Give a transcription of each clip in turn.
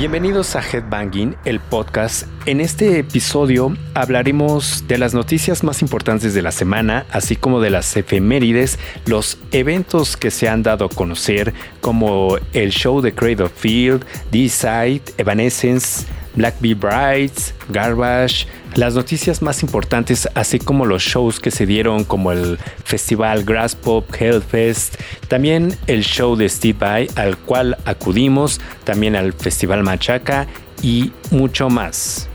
Bienvenidos a Headbanging, el podcast. En este episodio hablaremos de las noticias más importantes de la semana, así como de las efemérides, los eventos que se han dado a conocer, como el show de Cradle Field, D-Side, Evanescence, Black Bee Brides, Garbage, las noticias más importantes, así como los shows que se dieron, como el festival Grass Pop Hellfest, también el show de Steve Vai al cual acudimos, también al festival Machaca y mucho más.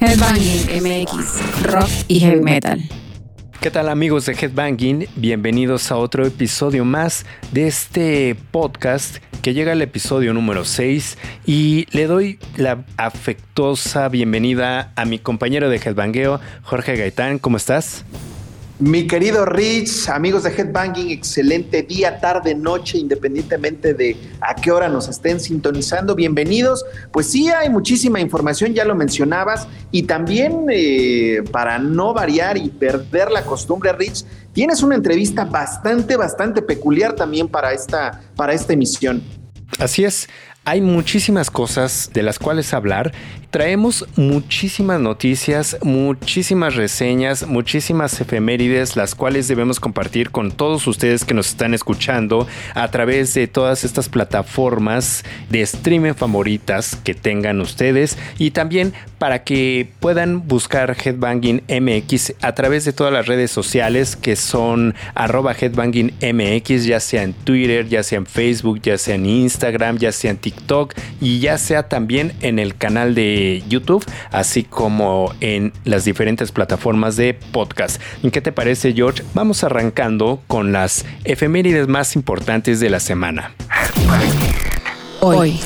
Headbanging MX, rock y heavy metal. ¿Qué tal amigos de Headbanging? Bienvenidos a otro episodio más de este podcast que llega al episodio número 6 y le doy la afectuosa bienvenida a mi compañero de Headbangueo, Jorge Gaitán. ¿Cómo estás? Mi querido Rich, amigos de Headbanging, excelente día, tarde, noche, independientemente de a qué hora nos estén sintonizando. Bienvenidos. Pues sí, hay muchísima información, ya lo mencionabas, y también eh, para no variar y perder la costumbre, Rich, tienes una entrevista bastante, bastante peculiar también para esta, para esta emisión. Así es. Hay muchísimas cosas de las cuales hablar. Traemos muchísimas noticias, muchísimas reseñas, muchísimas efemérides, las cuales debemos compartir con todos ustedes que nos están escuchando a través de todas estas plataformas de streaming favoritas que tengan ustedes y también para que puedan buscar Headbanging MX a través de todas las redes sociales que son arroba Headbanging MX, ya sea en Twitter, ya sea en Facebook, ya sea en Instagram, ya sea en TikTok y ya sea también en el canal de YouTube, así como en las diferentes plataformas de podcast. ¿Y qué te parece, George? Vamos arrancando con las efemérides más importantes de la semana. Hoy.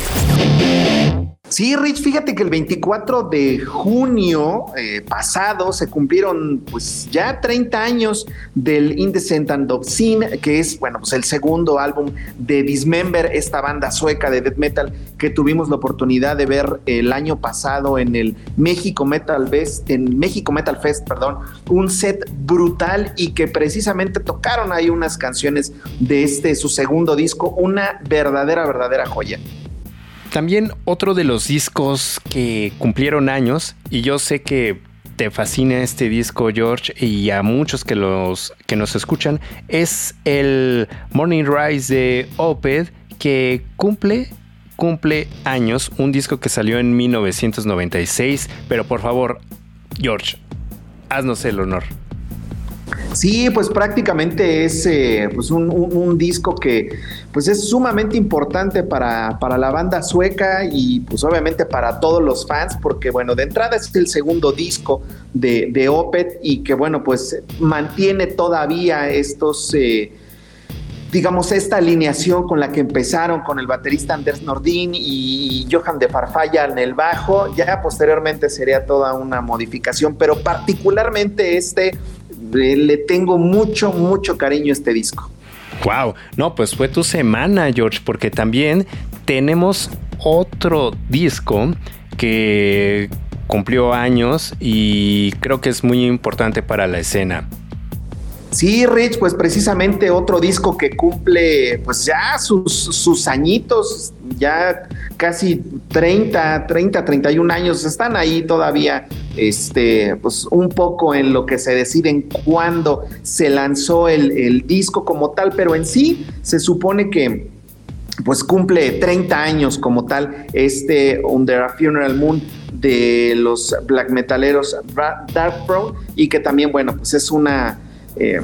Sí, Rich, fíjate que el 24 de junio eh, pasado se cumplieron pues ya 30 años del Indecent and Obscene, que es, bueno, pues el segundo álbum de Dismember, esta banda sueca de death metal que tuvimos la oportunidad de ver el año pasado en el México Metal Fest, en México Metal Fest, perdón, un set brutal y que precisamente tocaron ahí unas canciones de este su segundo disco, una verdadera verdadera joya. También otro de los discos que cumplieron años, y yo sé que te fascina este disco, George, y a muchos que, los, que nos escuchan, es el Morning Rise de Opeth, que cumple cumple años, un disco que salió en 1996, pero por favor, George, haznos el honor. Sí, pues prácticamente es eh, pues un, disco que pues es sumamente importante para, para, la banda sueca y pues obviamente para todos los fans, porque bueno, de entrada es el segundo disco de, de Opet y que bueno, pues mantiene todavía estos... Eh, digamos, esta alineación con la que empezaron con el baterista Anders Nordin y Johan de Farfalla en el bajo, ya posteriormente sería toda una modificación, pero particularmente este le tengo mucho, mucho cariño a este disco. Wow, no, pues fue tu semana, George, porque también tenemos otro disco que cumplió años y creo que es muy importante para la escena. Sí, Rich, pues precisamente otro disco que cumple pues ya sus, sus añitos, ya casi 30, 30, 31 años, están ahí todavía, este, pues un poco en lo que se deciden cuándo se lanzó el, el disco como tal, pero en sí se supone que pues cumple 30 años como tal este Under a Funeral Moon de los black metaleros Dark Throne y que también bueno pues es una eh,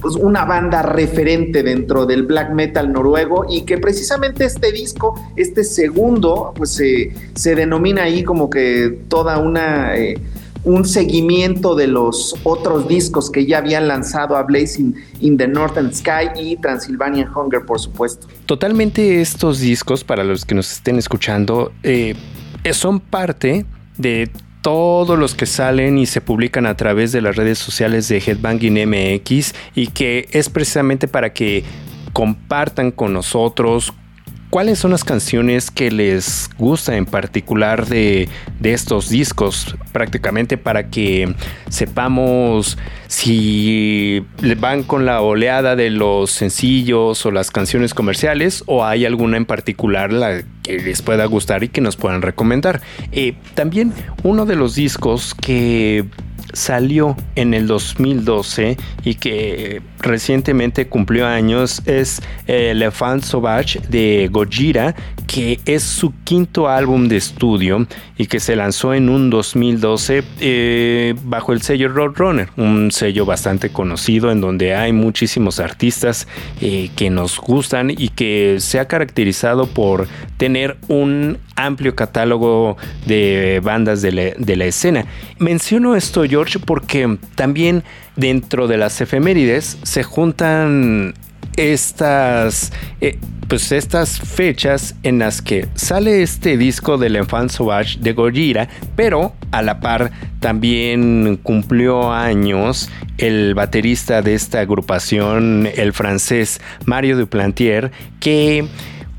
pues una banda referente dentro del black metal noruego y que precisamente este disco, este segundo, pues se denomina ahí como que toda una... Eh, un seguimiento de los otros discos que ya habían lanzado a Blazing in the Northern Sky y Transylvanian Hunger, por supuesto. Totalmente estos discos, para los que nos estén escuchando, eh, son parte de todos los que salen y se publican a través de las redes sociales de Headbanging MX y que es precisamente para que compartan con nosotros cuáles son las canciones que les gusta en particular de, de, estos discos, prácticamente para que sepamos si van con la oleada de los sencillos o las canciones comerciales o hay alguna en particular la que les pueda gustar y que nos puedan recomendar. Eh, también uno de los discos que salió en el 2012 y que recientemente cumplió años es Elephant Sauvage de Gojira, que es su quinto álbum de estudio y que se lanzó en un 2012 eh, bajo el sello Roadrunner, un sello bastante conocido en donde hay muchísimos artistas eh, que nos gustan y que se ha caracterizado por tener un amplio catálogo de bandas de la, escena. Menciono esto, George, porque también dentro de las efemérides se juntan estas, eh, pues estas fechas en las que sale este disco del Enfant Sauvage de Gojira, pero a la par también cumplió años el baterista de esta agrupación, el francés Mario Duplantier, que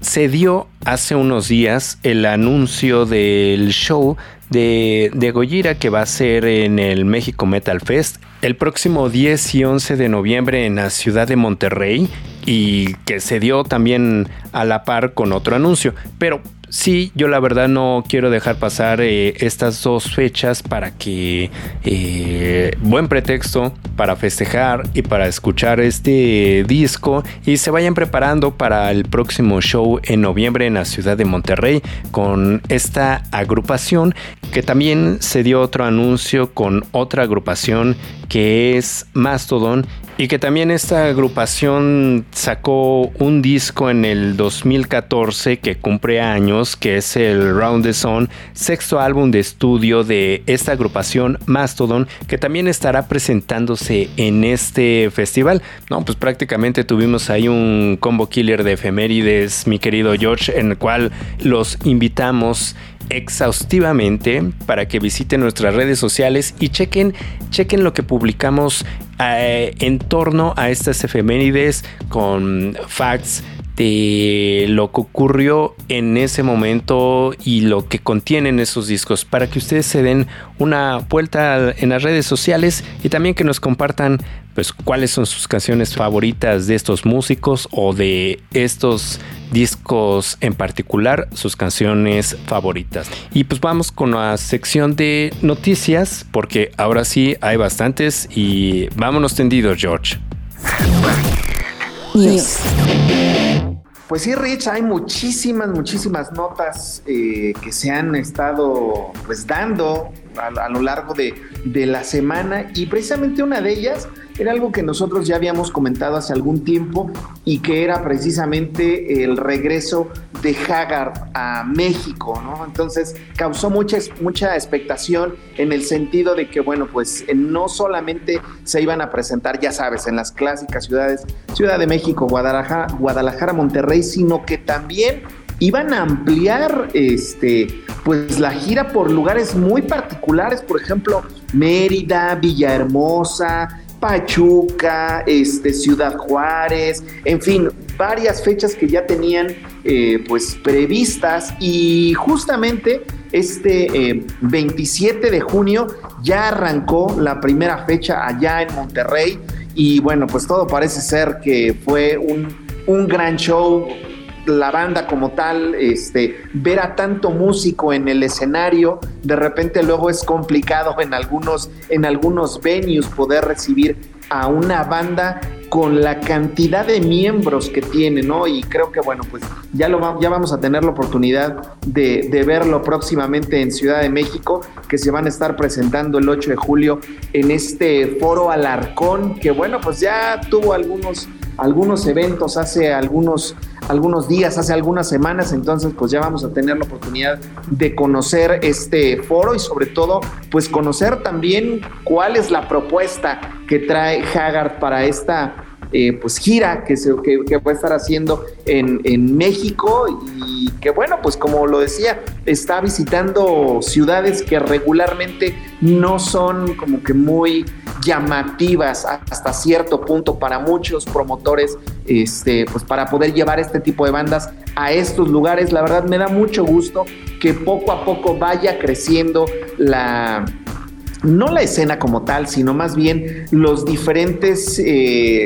se dio hace unos días el anuncio del show de, de Gojira que va a ser en el México Metal Fest el próximo 10 y 11 de noviembre en la ciudad de Monterrey y que se dio también a la par con otro anuncio. Pero sí, yo la verdad no quiero dejar pasar eh, estas dos fechas para que eh, buen pretexto para festejar y para escuchar este disco y se vayan preparando para el próximo show en noviembre en la ciudad de Monterrey con esta agrupación que también se dio otro anuncio con otra agrupación que es Mastodon y que también esta agrupación sacó un disco en el 2014 que cumple años, que es el Round the Sun, sexto álbum de estudio de esta agrupación Mastodon, que también estará presentándose en este festival. No, pues prácticamente tuvimos ahí un combo killer de efemérides, mi querido George, en el cual los invitamos exhaustivamente para que visiten nuestras redes sociales y chequen, chequen lo que publicamos eh, en torno a estas efemérides con facts de lo que ocurrió en ese momento y lo que contienen esos discos para que ustedes se den una vuelta en las redes sociales y también que nos compartan pues cuáles son sus canciones favoritas de estos músicos o de estos discos en particular, sus canciones favoritas. Y pues vamos con la sección de noticias porque ahora sí hay bastantes y vámonos tendidos George. Pues sí, Rich, hay muchísimas, muchísimas notas eh, que se han estado pues dando a, lo largo de, de, la semana y precisamente una de ellas era algo que nosotros ya habíamos comentado hace algún tiempo y que era precisamente el regreso de Haggard a México, ¿no? Entonces causó mucha, mucha expectación en el sentido de que, bueno, pues no solamente se iban a presentar, ya sabes, en las clásicas ciudades, Ciudad de México, Guadalajara, Guadalajara, Monterrey, sino que también iban a ampliar este pues la gira por lugares muy particulares, por ejemplo, Mérida, Villahermosa, Pachuca, este, Ciudad Juárez, en fin, varias fechas que ya tenían eh, pues previstas. Y justamente este 27 eh, de junio ya arrancó la primera fecha allá en Monterrey. Y bueno, pues todo parece ser que fue un, un gran show, la banda como tal, este, ver a tanto músico en el escenario, de repente luego es complicado en algunos, en algunos venues poder recibir a una banda con la cantidad de miembros que tiene, ¿no? Y creo que, bueno, pues ya, lo, ya vamos a tener la oportunidad de, de, verlo próximamente en Ciudad de México, que se van a estar presentando el 8 de julio en este foro Alarcón, que, bueno, pues ya tuvo algunos algunos eventos hace algunos, algunos días, hace algunas semanas, entonces pues ya vamos a tener la oportunidad de conocer este foro y sobre todo pues conocer también cuál es la propuesta que trae Haggard para esta eh, pues gira que, se, que, va a estar haciendo en, en, México y que bueno, pues como lo decía, está visitando ciudades que regularmente no son como que muy llamativas hasta cierto punto para muchos promotores, este, pues para poder llevar este tipo de bandas a estos lugares. La verdad me da mucho gusto que poco a poco vaya creciendo la no la escena como tal, sino más bien los diferentes eh,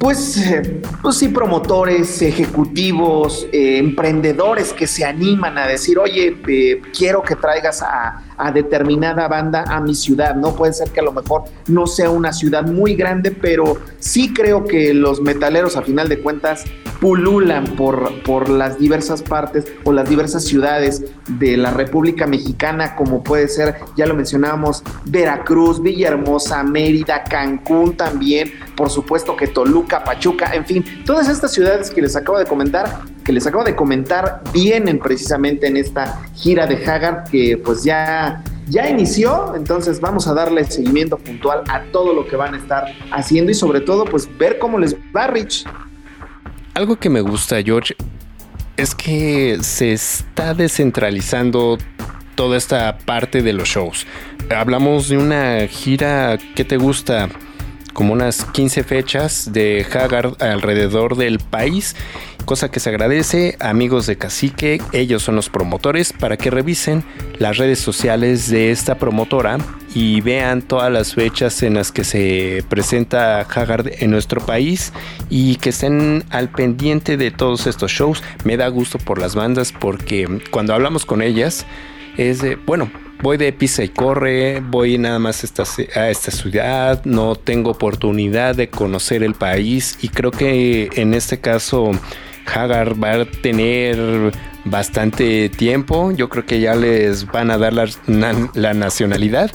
pues, eh, pues sí, promotores, ejecutivos, eh, emprendedores que se animan a decir, oye, eh, quiero que traigas a, a, determinada banda a mi ciudad, ¿no? Puede ser que a lo mejor no sea una ciudad muy grande, pero sí creo que los metaleros, a final de cuentas, pululan por, por las diversas partes o las diversas ciudades de la República Mexicana, como puede ser, ya lo mencionábamos, Veracruz, Villahermosa, Mérida, Cancún también, por supuesto que Toluca, Pachuca, en fin, todas estas ciudades que les acabo de comentar, que les acabo de comentar, vienen precisamente en esta gira de Hagar que pues ya ya inició, entonces vamos a darle seguimiento puntual a todo lo que van a estar haciendo y sobre todo pues ver cómo les va Rich. Algo que me gusta, George, es que se está descentralizando toda esta parte de los shows. Hablamos de una gira que te gusta, como unas 15 fechas de Haggard alrededor del país cosa que se agradece. Amigos de Cacique, ellos son los promotores para que revisen las redes sociales de esta promotora y vean todas las fechas en las que se presenta Haggard en nuestro país y que estén al pendiente de todos estos shows. Me da gusto por las bandas porque cuando hablamos con ellas es de, bueno, voy de pisa y corre, voy nada más a esta, ciudad, no tengo oportunidad de conocer el país y creo que en este caso Hagar va a tener bastante tiempo. Yo creo que ya les van a dar la, nacionalidad.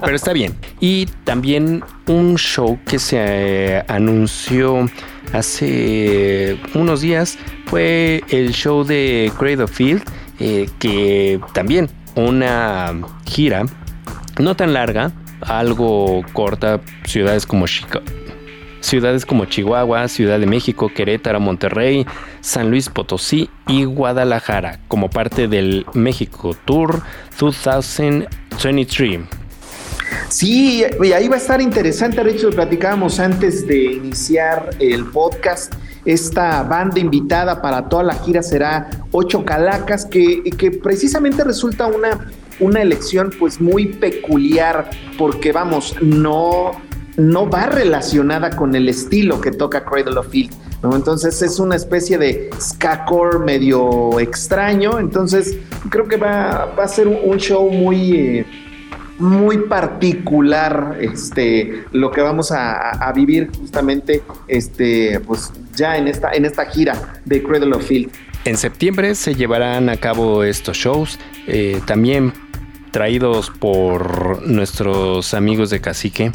Pero está bien. Y también un show que se eh, anunció hace unos días fue el show de Cradle Field, eh, que también una gira no tan larga, algo corta, ciudades como Chicago ciudades como Chihuahua, Ciudad de México, Querétaro, Monterrey, San Luis Potosí y Guadalajara como parte del México Tour 2023. Sí, y ahí va a estar interesante, hecho, platicábamos antes de iniciar el podcast. Esta banda invitada para toda la gira será Ocho Calacas, que, que precisamente resulta una, una elección pues muy peculiar, porque vamos, no, no va relacionada con el estilo que toca Cradle of Field. ¿no? Entonces es una especie de ska core medio extraño. Entonces creo que va, a ser un show muy, eh, muy particular este, lo que vamos a, vivir justamente este, pues, ya en esta, en esta gira de Cradle of Field. En septiembre se llevarán a cabo estos shows. Eh, también traídos por nuestros amigos de Cacique.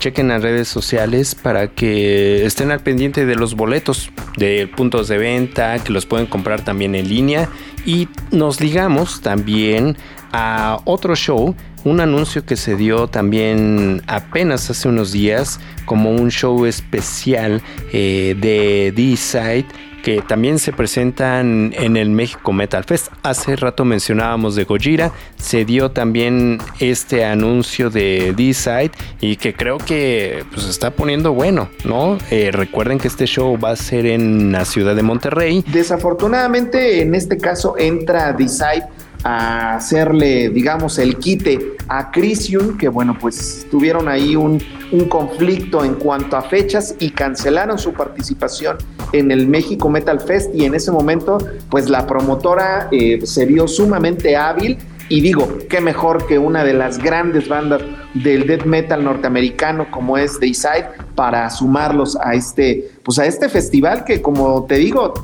chequen las redes sociales para que estén al pendiente de los boletos de puntos de venta, que los pueden comprar también en línea. Y nos ligamos también a otro show, un anuncio que se dio también apenas hace unos días como un show especial eh, de D-Side que también se presentan en el México Metal Fest. Hace rato mencionábamos de Gojira, se dio también este anuncio de D-Side y que creo que pues está poniendo bueno, ¿no? Eh, recuerden que este show va a ser en la ciudad de Monterrey. Desafortunadamente en este caso entra D-Side hacerle, digamos, el quite a Crisium, que bueno, pues tuvieron ahí un, conflicto en cuanto a fechas y cancelaron su participación en el México Metal Fest. Y en ese momento, pues la promotora eh, se vio sumamente hábil y digo, qué mejor que una de las grandes bandas del death metal norteamericano como es Dayside para sumarlos a este, pues a este festival que como te digo,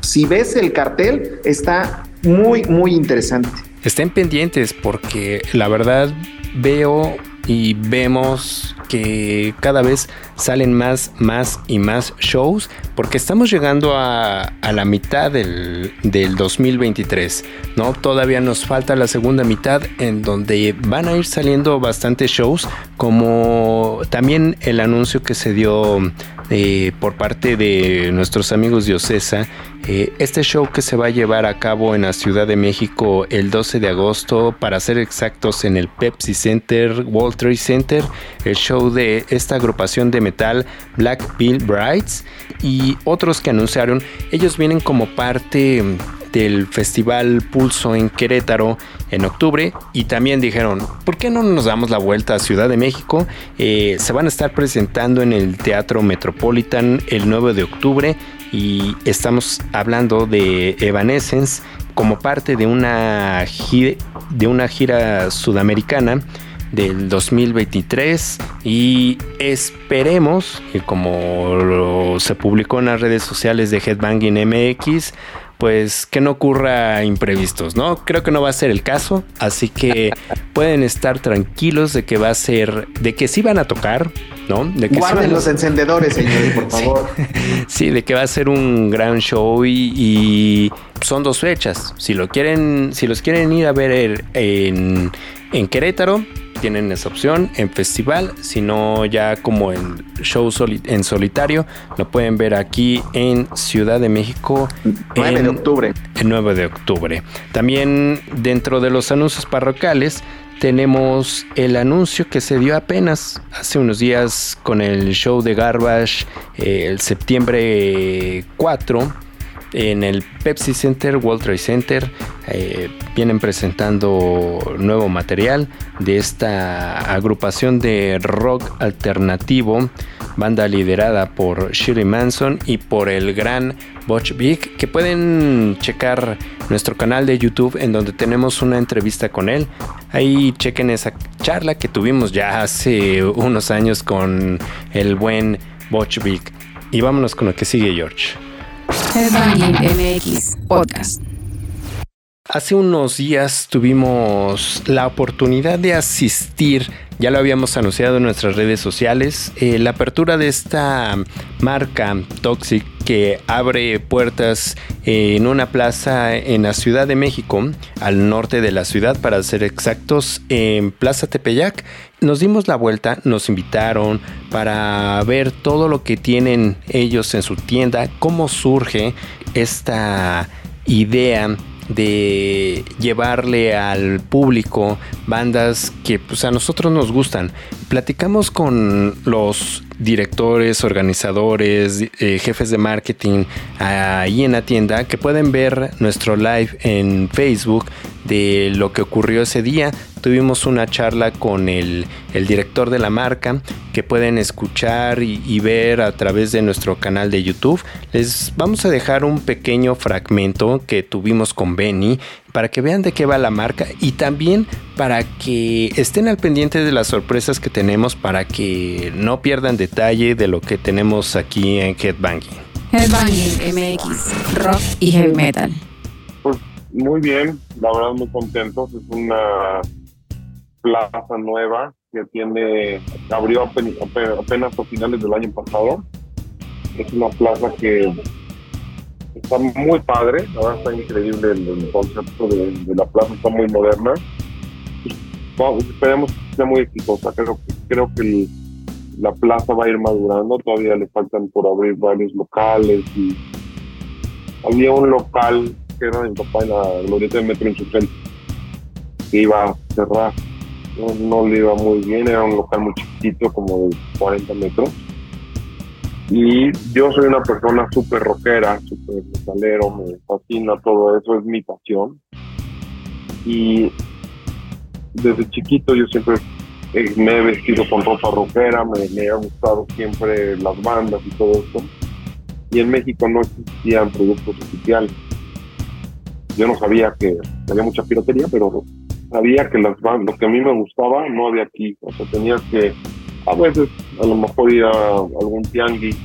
si ves el cartel está muy, muy interesante. Estén pendientes porque la verdad veo y vemos que cada vez salen más, más y más shows porque estamos llegando a, la mitad del, del, 2023, ¿no? Todavía nos falta la segunda mitad en donde van a ir saliendo bastantes shows como también el anuncio que se dio eh, por parte de nuestros amigos de. Eh, este show que se va a llevar a cabo en la Ciudad de México el 12 de agosto, para ser exactos, en el Pepsi Center, World Trade Center, el show de esta agrupación de metal Black Bill Brides y otros que anunciaron, ellos vienen como parte del Festival Pulso en Querétaro en octubre y también dijeron, ¿por qué no nos damos la vuelta a Ciudad de México? Eh, se van a estar presentando en el Teatro Metropolitan el 9 de octubre y estamos hablando de Evanescence como parte de una de una gira sudamericana del 2023 y esperemos que como se publicó en las redes sociales de Headbanging MX, pues que no ocurra imprevistos, ¿no? Creo que no va a ser el caso, así que pueden estar tranquilos de que va a ser, de que sí van a tocar, ¿no? De que Guarden los encendedores, señores, por favor. Sí. de que va a ser un gran show y, son dos fechas. Si lo quieren, si los quieren ir a ver en, en Querétaro, tienen esa opción en festival, sino ya como en show en solitario, lo pueden ver aquí en Ciudad de México. 9 de octubre. El 9 de octubre. También dentro de los anuncios parroquiales tenemos el anuncio que se dio apenas hace unos días con el show de Garbage eh, el septiembre 4 en el Pepsi Center, World Trade Center, eh, vienen presentando nuevo material de esta agrupación de rock alternativo, banda liderada por Shirley Manson y por el gran Butch Big, que pueden checar nuestro canal de YouTube en donde tenemos una entrevista con él. Ahí chequen esa charla que tuvimos ya hace unos años con el buen Butch Big. Y vámonos con lo que sigue, George. MX Podcast. Hace unos días tuvimos la oportunidad de asistir, ya lo habíamos anunciado en nuestras redes sociales, eh, la apertura de esta marca Toxic que abre puertas en una plaza en la Ciudad de México, al norte de la ciudad para ser exactos, en Plaza Tepeyac. Nos dimos la vuelta, nos invitaron para ver todo lo que tienen ellos en su tienda, cómo surge esta idea de llevarle al público bandas que pues a nosotros nos gustan. Platicamos con los directores, organizadores, eh, jefes de marketing ahí en la tienda que pueden ver nuestro live en Facebook de lo que ocurrió ese día. Tuvimos una charla con el, director de la marca que pueden escuchar y, ver a través de nuestro canal de YouTube. Les vamos a dejar un pequeño fragmento que tuvimos con Benny para que vean de qué va la marca y también para que estén al pendiente de las sorpresas que tenemos para que no pierdan detalle de lo que tenemos aquí en Headbanging. Headbanging MX, rock y heavy metal. Pues muy bien, la verdad muy contentos. Es una plaza nueva que tiene, abrió apenas a finales del año pasado. Es una plaza que está muy padre, la verdad está increíble el, concepto de, la plaza, está muy moderna. esperemos que sea muy exitosa, creo, creo que la plaza va a ir madurando, todavía le faltan por abrir varios locales había un local que era mi papá en la glorieta de Metro Insurgente que iba a cerrar, no, no le iba muy bien, era un local muy chiquitito, como de 40 metros y yo soy una persona súper rockera, súper metalero, me fascina todo eso, es mi pasión. Y desde chiquito yo siempre me he vestido con ropa rockera, me, me ha gustado siempre las bandas y todo eso. Y en México no existían productos oficiales. Yo no sabía que había mucha piratería, pero sabía que las bandas, lo que a mí me gustaba no había aquí. O sea, tenías que a veces a lo mejor ir a algún tianguis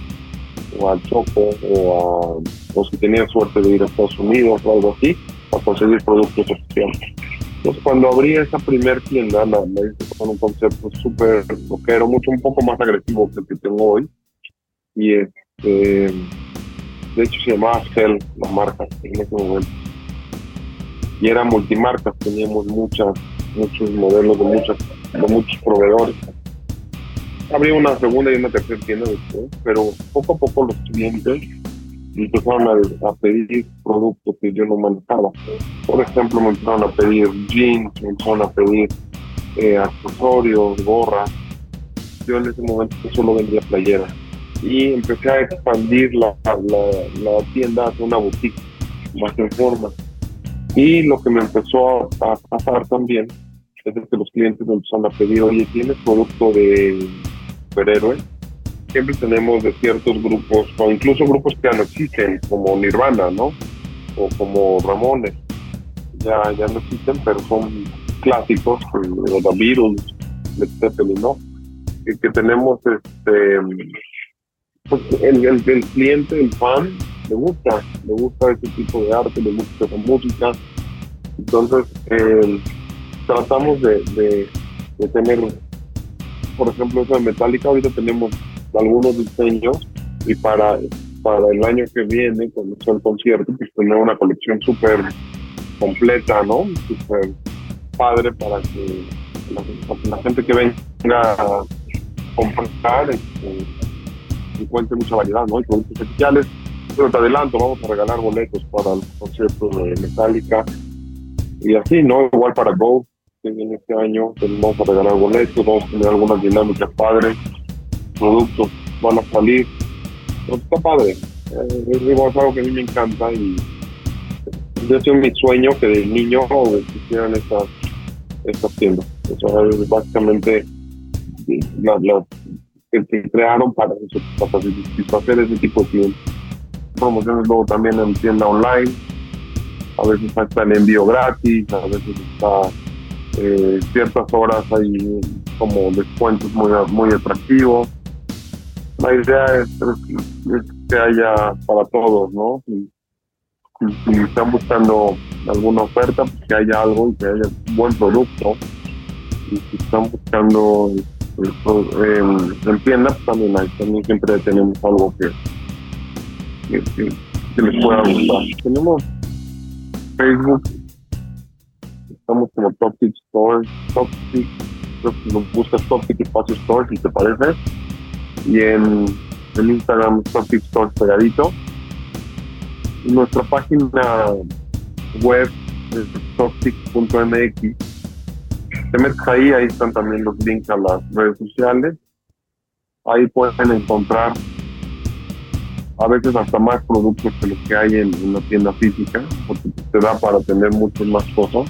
o al Choco o a los que tenían suerte de ir a Estados Unidos o algo así para conseguir productos oficiales. Entonces cuando abrí esa primer tienda la, hice con un concepto súper rockero, mucho un poco más agresivo que el que tengo hoy. Y este, de hecho se llamaba Cell la marca en ese momento. Y era multimarca, teníamos muchas muchos modelos de muchas de muchos proveedores abrí una segunda y una tercera tienda después, pero poco a poco los clientes empezaron a, pedir productos que yo no manejaba. Por ejemplo, me empezaron a pedir jeans, me empezaron a pedir eh, accesorios, gorras. Yo en ese momento solo vendía playeras. Y empecé a expandir la, tienda hacia una boutique más en forma. Y lo que me empezó a, pasar también es que los clientes me empezaron a pedir, oye, ¿tienes producto de superhéroe? Siempre tenemos de ciertos grupos, o incluso grupos que ya no existen, como Nirvana, ¿no? O como Ramones. Ya, ya no existen, pero son clásicos, pues, los The Beatles, Led ¿no? Y que tenemos este pues el, el, el, cliente, el fan, le gusta, le gusta ese tipo de arte, le gusta esa música. Entonces, eh, tratamos de, de, tener, por ejemplo, eso de Metallica, ahorita tenemos algunos diseños y para, para el año que viene, cuando sea el concierto, pues tener una colección súper completa, ¿no? Súper padre para que la, gente que venga a comprar este, encuentre mucha variedad, ¿no? Y productos especiales. Pero te adelanto, vamos a regalar boletos para el concierto de Metallica y así, ¿no? Igual para Go, que viene este año, vamos a regalar boletos, vamos a tener algunas dinámicas padres, productos van a salir. Pero está padre. Eh, es algo que a mí me encanta y yo sido mi sueño que de niño existieran estas, estas tiendas. O sea, es básicamente la, la, que se crearon para, para satisfacer ese tipo de clientes. Promociones luego también en tienda online, a veces está el envío gratis, a veces está eh, ciertas horas hay como descuentos muy, muy atractivos. La idea es, que haya para todos, ¿no? Si, están buscando alguna oferta, pues que haya algo y que haya buen producto. Y si están buscando en tienda pues, también hay, también siempre tenemos algo que, que, les pueda gustar. Tenemos Facebook, estamos como Topic Store, Topic, buscas Topic Espacio Store si te parece, y en, el Instagram Topic Store pegadito. nuestra página web es topic.mx te metes ahí, ahí están también los links a las redes sociales. Ahí pueden encontrar a veces hasta más productos que los que hay en una tienda física, porque te da para tener muchas más cosas.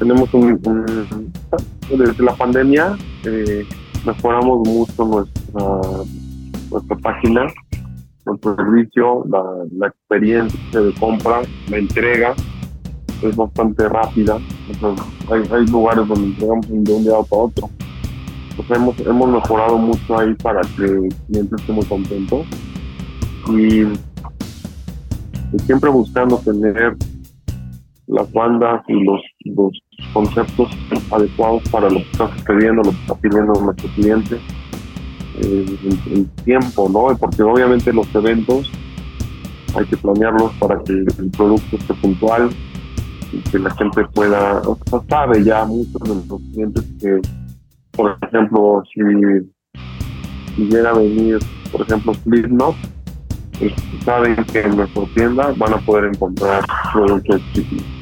Tenemos un, desde la pandemia eh, mejoramos mucho nuestra, nuestra página, nuestro servicio, la, la experiencia de compra, la entrega es bastante rápida. hay, hay, lugares donde entregamos de un día para otro. Pues hemos, hemos mejorado mucho ahí para que el cliente esté muy contento. Y, siempre buscando tener las bandas y los, los conceptos adecuados para lo que está sucediendo, lo que está pidiendo nuestro cliente. Eh, el, tiempo, ¿no? Porque obviamente los eventos hay que planearlos para que el producto esté puntual, y que la gente pueda, o sea, sabe ya muchos de los clientes que, por ejemplo, si, si llega a venir, por ejemplo, Slipknot, pues, saben que en nuestra tienda van a poder encontrar productos y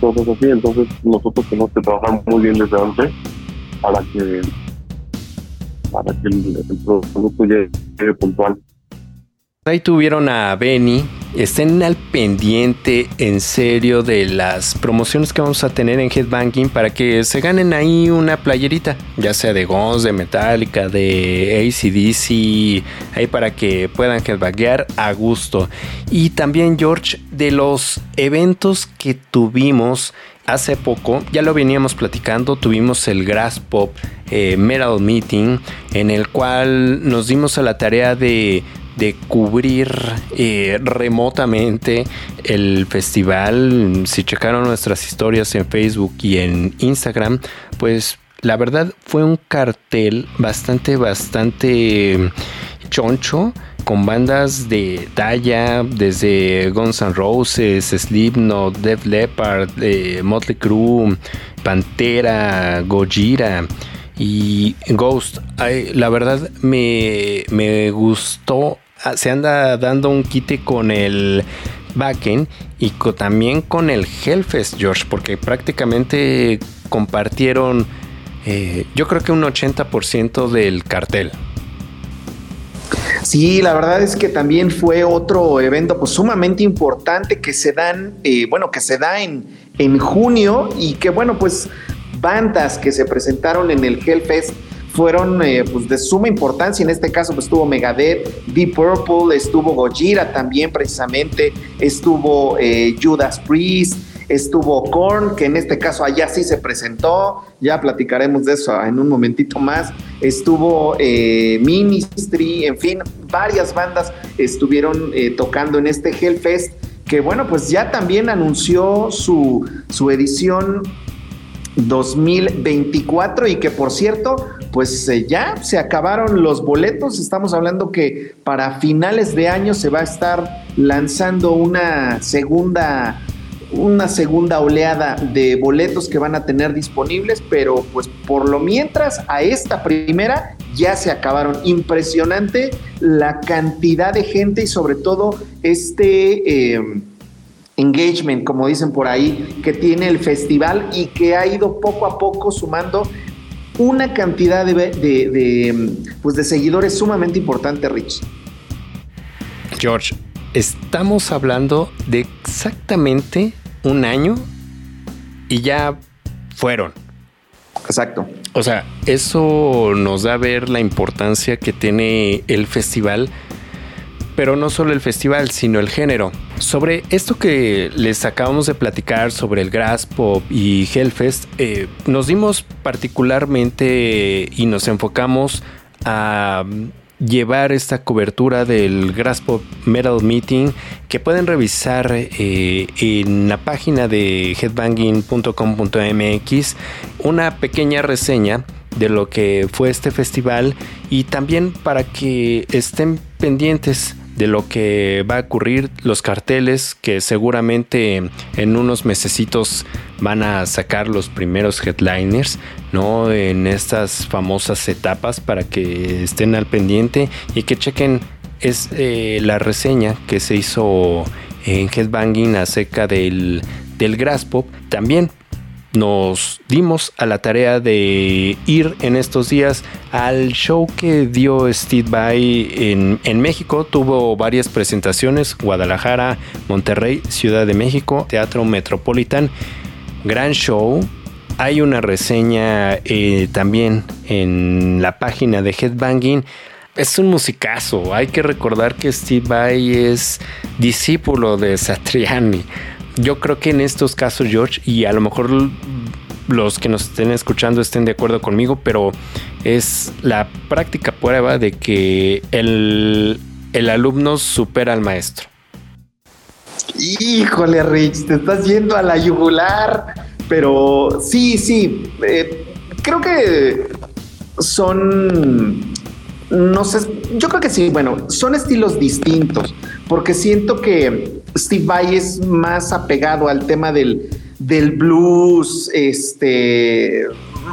cosas así. Entonces, nosotros tenemos que trabajar muy bien desde antes para que para que el, producto llegue puntual. Ahí tuvieron a Benny. Estén al pendiente en serio de las promociones que vamos a tener en Headbanking para que se ganen ahí una playerita, ya sea de Guns, de Metallica, de ACDC, ahí para que puedan headbanguear a gusto. Y también, George, de los eventos que tuvimos hace poco, ya lo veníamos platicando, tuvimos el Grass Pop eh, Metal Meeting, en el cual nos dimos a la tarea de de cubrir eh, remotamente el festival. Si checaron nuestras historias en Facebook y en Instagram, pues la verdad fue un cartel bastante, bastante choncho con bandas de talla desde Guns N' Roses, Slipknot, Def Leppard, eh, Motley Crue, Pantera, Gojira y Ghost. la verdad me, me gustó se anda dando un quite con el backend y también con el Hellfest, George, porque prácticamente compartieron, eh, yo creo que un 80% del cartel. Sí, la verdad es que también fue otro evento pues sumamente importante que se dan, eh, bueno, que se da en, en junio y que bueno, pues bandas que se presentaron en el Hellfest fueron eh, pues de suma importancia. En este caso pues estuvo Megadeth, Deep Purple, estuvo Gojira también precisamente, estuvo eh, Judas Priest, estuvo Korn, que en este caso allá sí se presentó, ya platicaremos de eso en un momentito más, estuvo eh, Ministry, en fin, varias bandas estuvieron tocando en este Hellfest, que bueno, pues ya también anunció su, su edición 2024 y que por cierto, pues eh, ya se acabaron los boletos. Estamos hablando que para finales de año se va a estar lanzando una segunda una segunda oleada de boletos que van a tener disponibles, pero pues por lo mientras a esta primera ya se acabaron. Impresionante la cantidad de gente y sobre todo este eh, engagement, como dicen por ahí, que tiene el festival y que ha ido poco a poco sumando una cantidad de, pues de seguidores sumamente importante, Rich. George, estamos hablando de exactamente un año y ya fueron. Exacto. O sea, eso nos da a ver la importancia que tiene el festival pero no solo el festival, sino el género. Sobre esto que les acabamos de platicar sobre el Grass Pop y Hellfest, eh, nos dimos particularmente y nos enfocamos a llevar esta cobertura del Grass Pop Metal Meeting que pueden revisar eh, en la página de headbanging.com.mx una pequeña reseña de lo que fue este festival y también para que estén pendientes de lo que va a ocurrir, los carteles que seguramente en unos mesecitos van a sacar los primeros headliners, ¿no? En estas famosas etapas para que estén al pendiente y que chequen es eh, la reseña que se hizo en Headbanging acerca del, del Grass Pop. También nos dimos a la tarea de ir en estos días al show que dio Steve Vai en, México. Tuvo varias presentaciones, Guadalajara, Monterrey, Ciudad de México, Teatro Metropolitan. Gran show. Hay una reseña eh, también en la página de Headbanging. Es un musicazo. Hay que recordar que Steve Vai es discípulo de Satriani yo creo que en estos casos, George, y a lo mejor los que nos estén escuchando estén de acuerdo conmigo, pero es la práctica prueba de que el, alumno supera al maestro. Híjole, Rich, te estás yendo a la yugular, pero sí, sí, eh, creo que son, no sé, yo creo que sí, bueno, son estilos distintos, porque siento que Steve Vai es más apegado al tema del, del blues, este,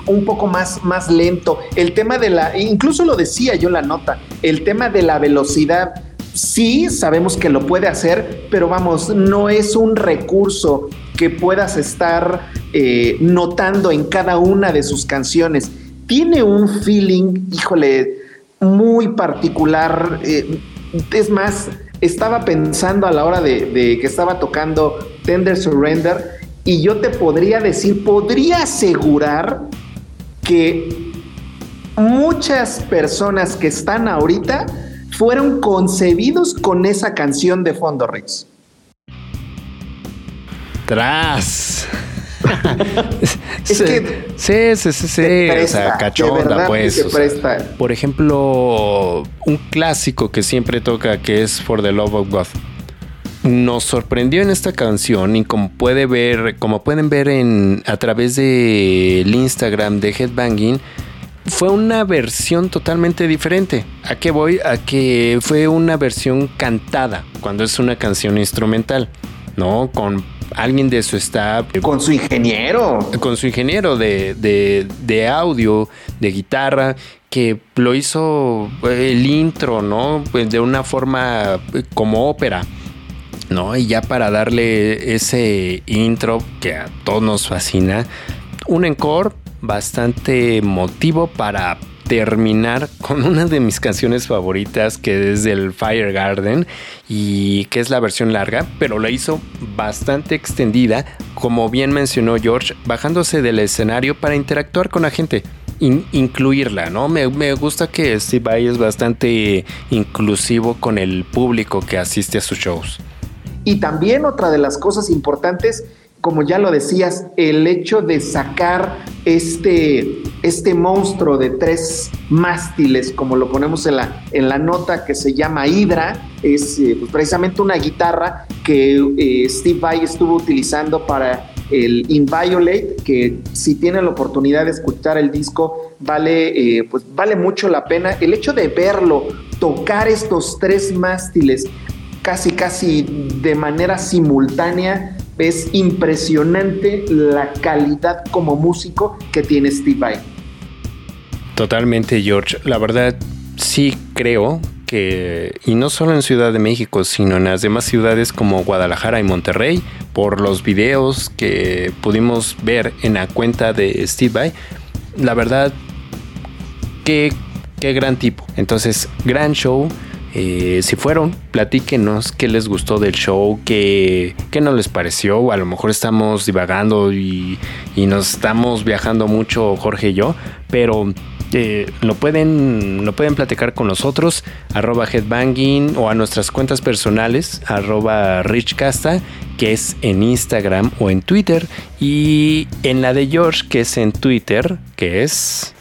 un poco más, más lento. El tema de la, incluso lo decía yo la nota, el tema de la velocidad. Sí, sabemos que lo puede hacer, pero vamos, no es un recurso que puedas estar eh, notando en cada una de sus canciones. Tiene un feeling, híjole, muy particular. Eh, es más, estaba pensando a la hora de, que estaba tocando Tender Surrender y yo te podría decir, podría asegurar que muchas personas que están ahorita fueron concebidos con esa canción de fondo, Rix. Tras. es que sí, sí, sí, sí. o sea, cachonda, pues. por ejemplo, un clásico que siempre toca que es For the Love of God. Nos sorprendió en esta canción y como puede ver, como pueden ver en a través del Instagram de Headbanging, fue una versión totalmente diferente. ¿A qué voy? A que fue una versión cantada cuando es una canción instrumental, ¿no? Con alguien de su staff. Con su ingeniero. Con su ingeniero de, audio, de guitarra, que lo hizo eh, el intro, ¿no? Pues de una forma eh, como ópera. ¿no? Y ya para darle ese intro que a todos nos fascina, un encore bastante motivo para terminar con una de mis canciones favoritas que es del Fire Garden y que es la versión larga, pero la hizo bastante extendida, como bien mencionó George, bajándose del escenario para interactuar con la gente. incluirla, ¿no? Me, me, gusta que Steve Vai es bastante inclusivo con el público que asiste a sus shows. Y también otra de las cosas importantes como ya lo decías, el hecho de sacar este, este monstruo de tres mástiles, como lo ponemos en la, en la nota que se llama Hydra, es eh, pues, precisamente una guitarra que eh, Steve Vai estuvo utilizando para el Inviolate, que si tienen la oportunidad de escuchar el disco, vale, eh, pues vale mucho la pena. El hecho de verlo, tocar estos tres mástiles casi casi de manera simultánea, es impresionante la calidad como músico que tiene Steve Vai. Totalmente, George. La verdad, sí creo que, y no solo en Ciudad de México, sino en las demás ciudades como Guadalajara y Monterrey, por los videos que pudimos ver en la cuenta de Steve Vai, la verdad, qué, qué gran tipo. Entonces, gran show eh, si fueron, platíquenos qué les gustó del show, qué, qué no les pareció. A lo mejor estamos divagando y, nos estamos viajando mucho Jorge y yo, pero eh, lo, pueden, lo pueden platicar con nosotros, arroba headbanging o a nuestras cuentas personales, arroba richcasta, que es en Instagram o en Twitter, y en la de George, que es en Twitter, que es...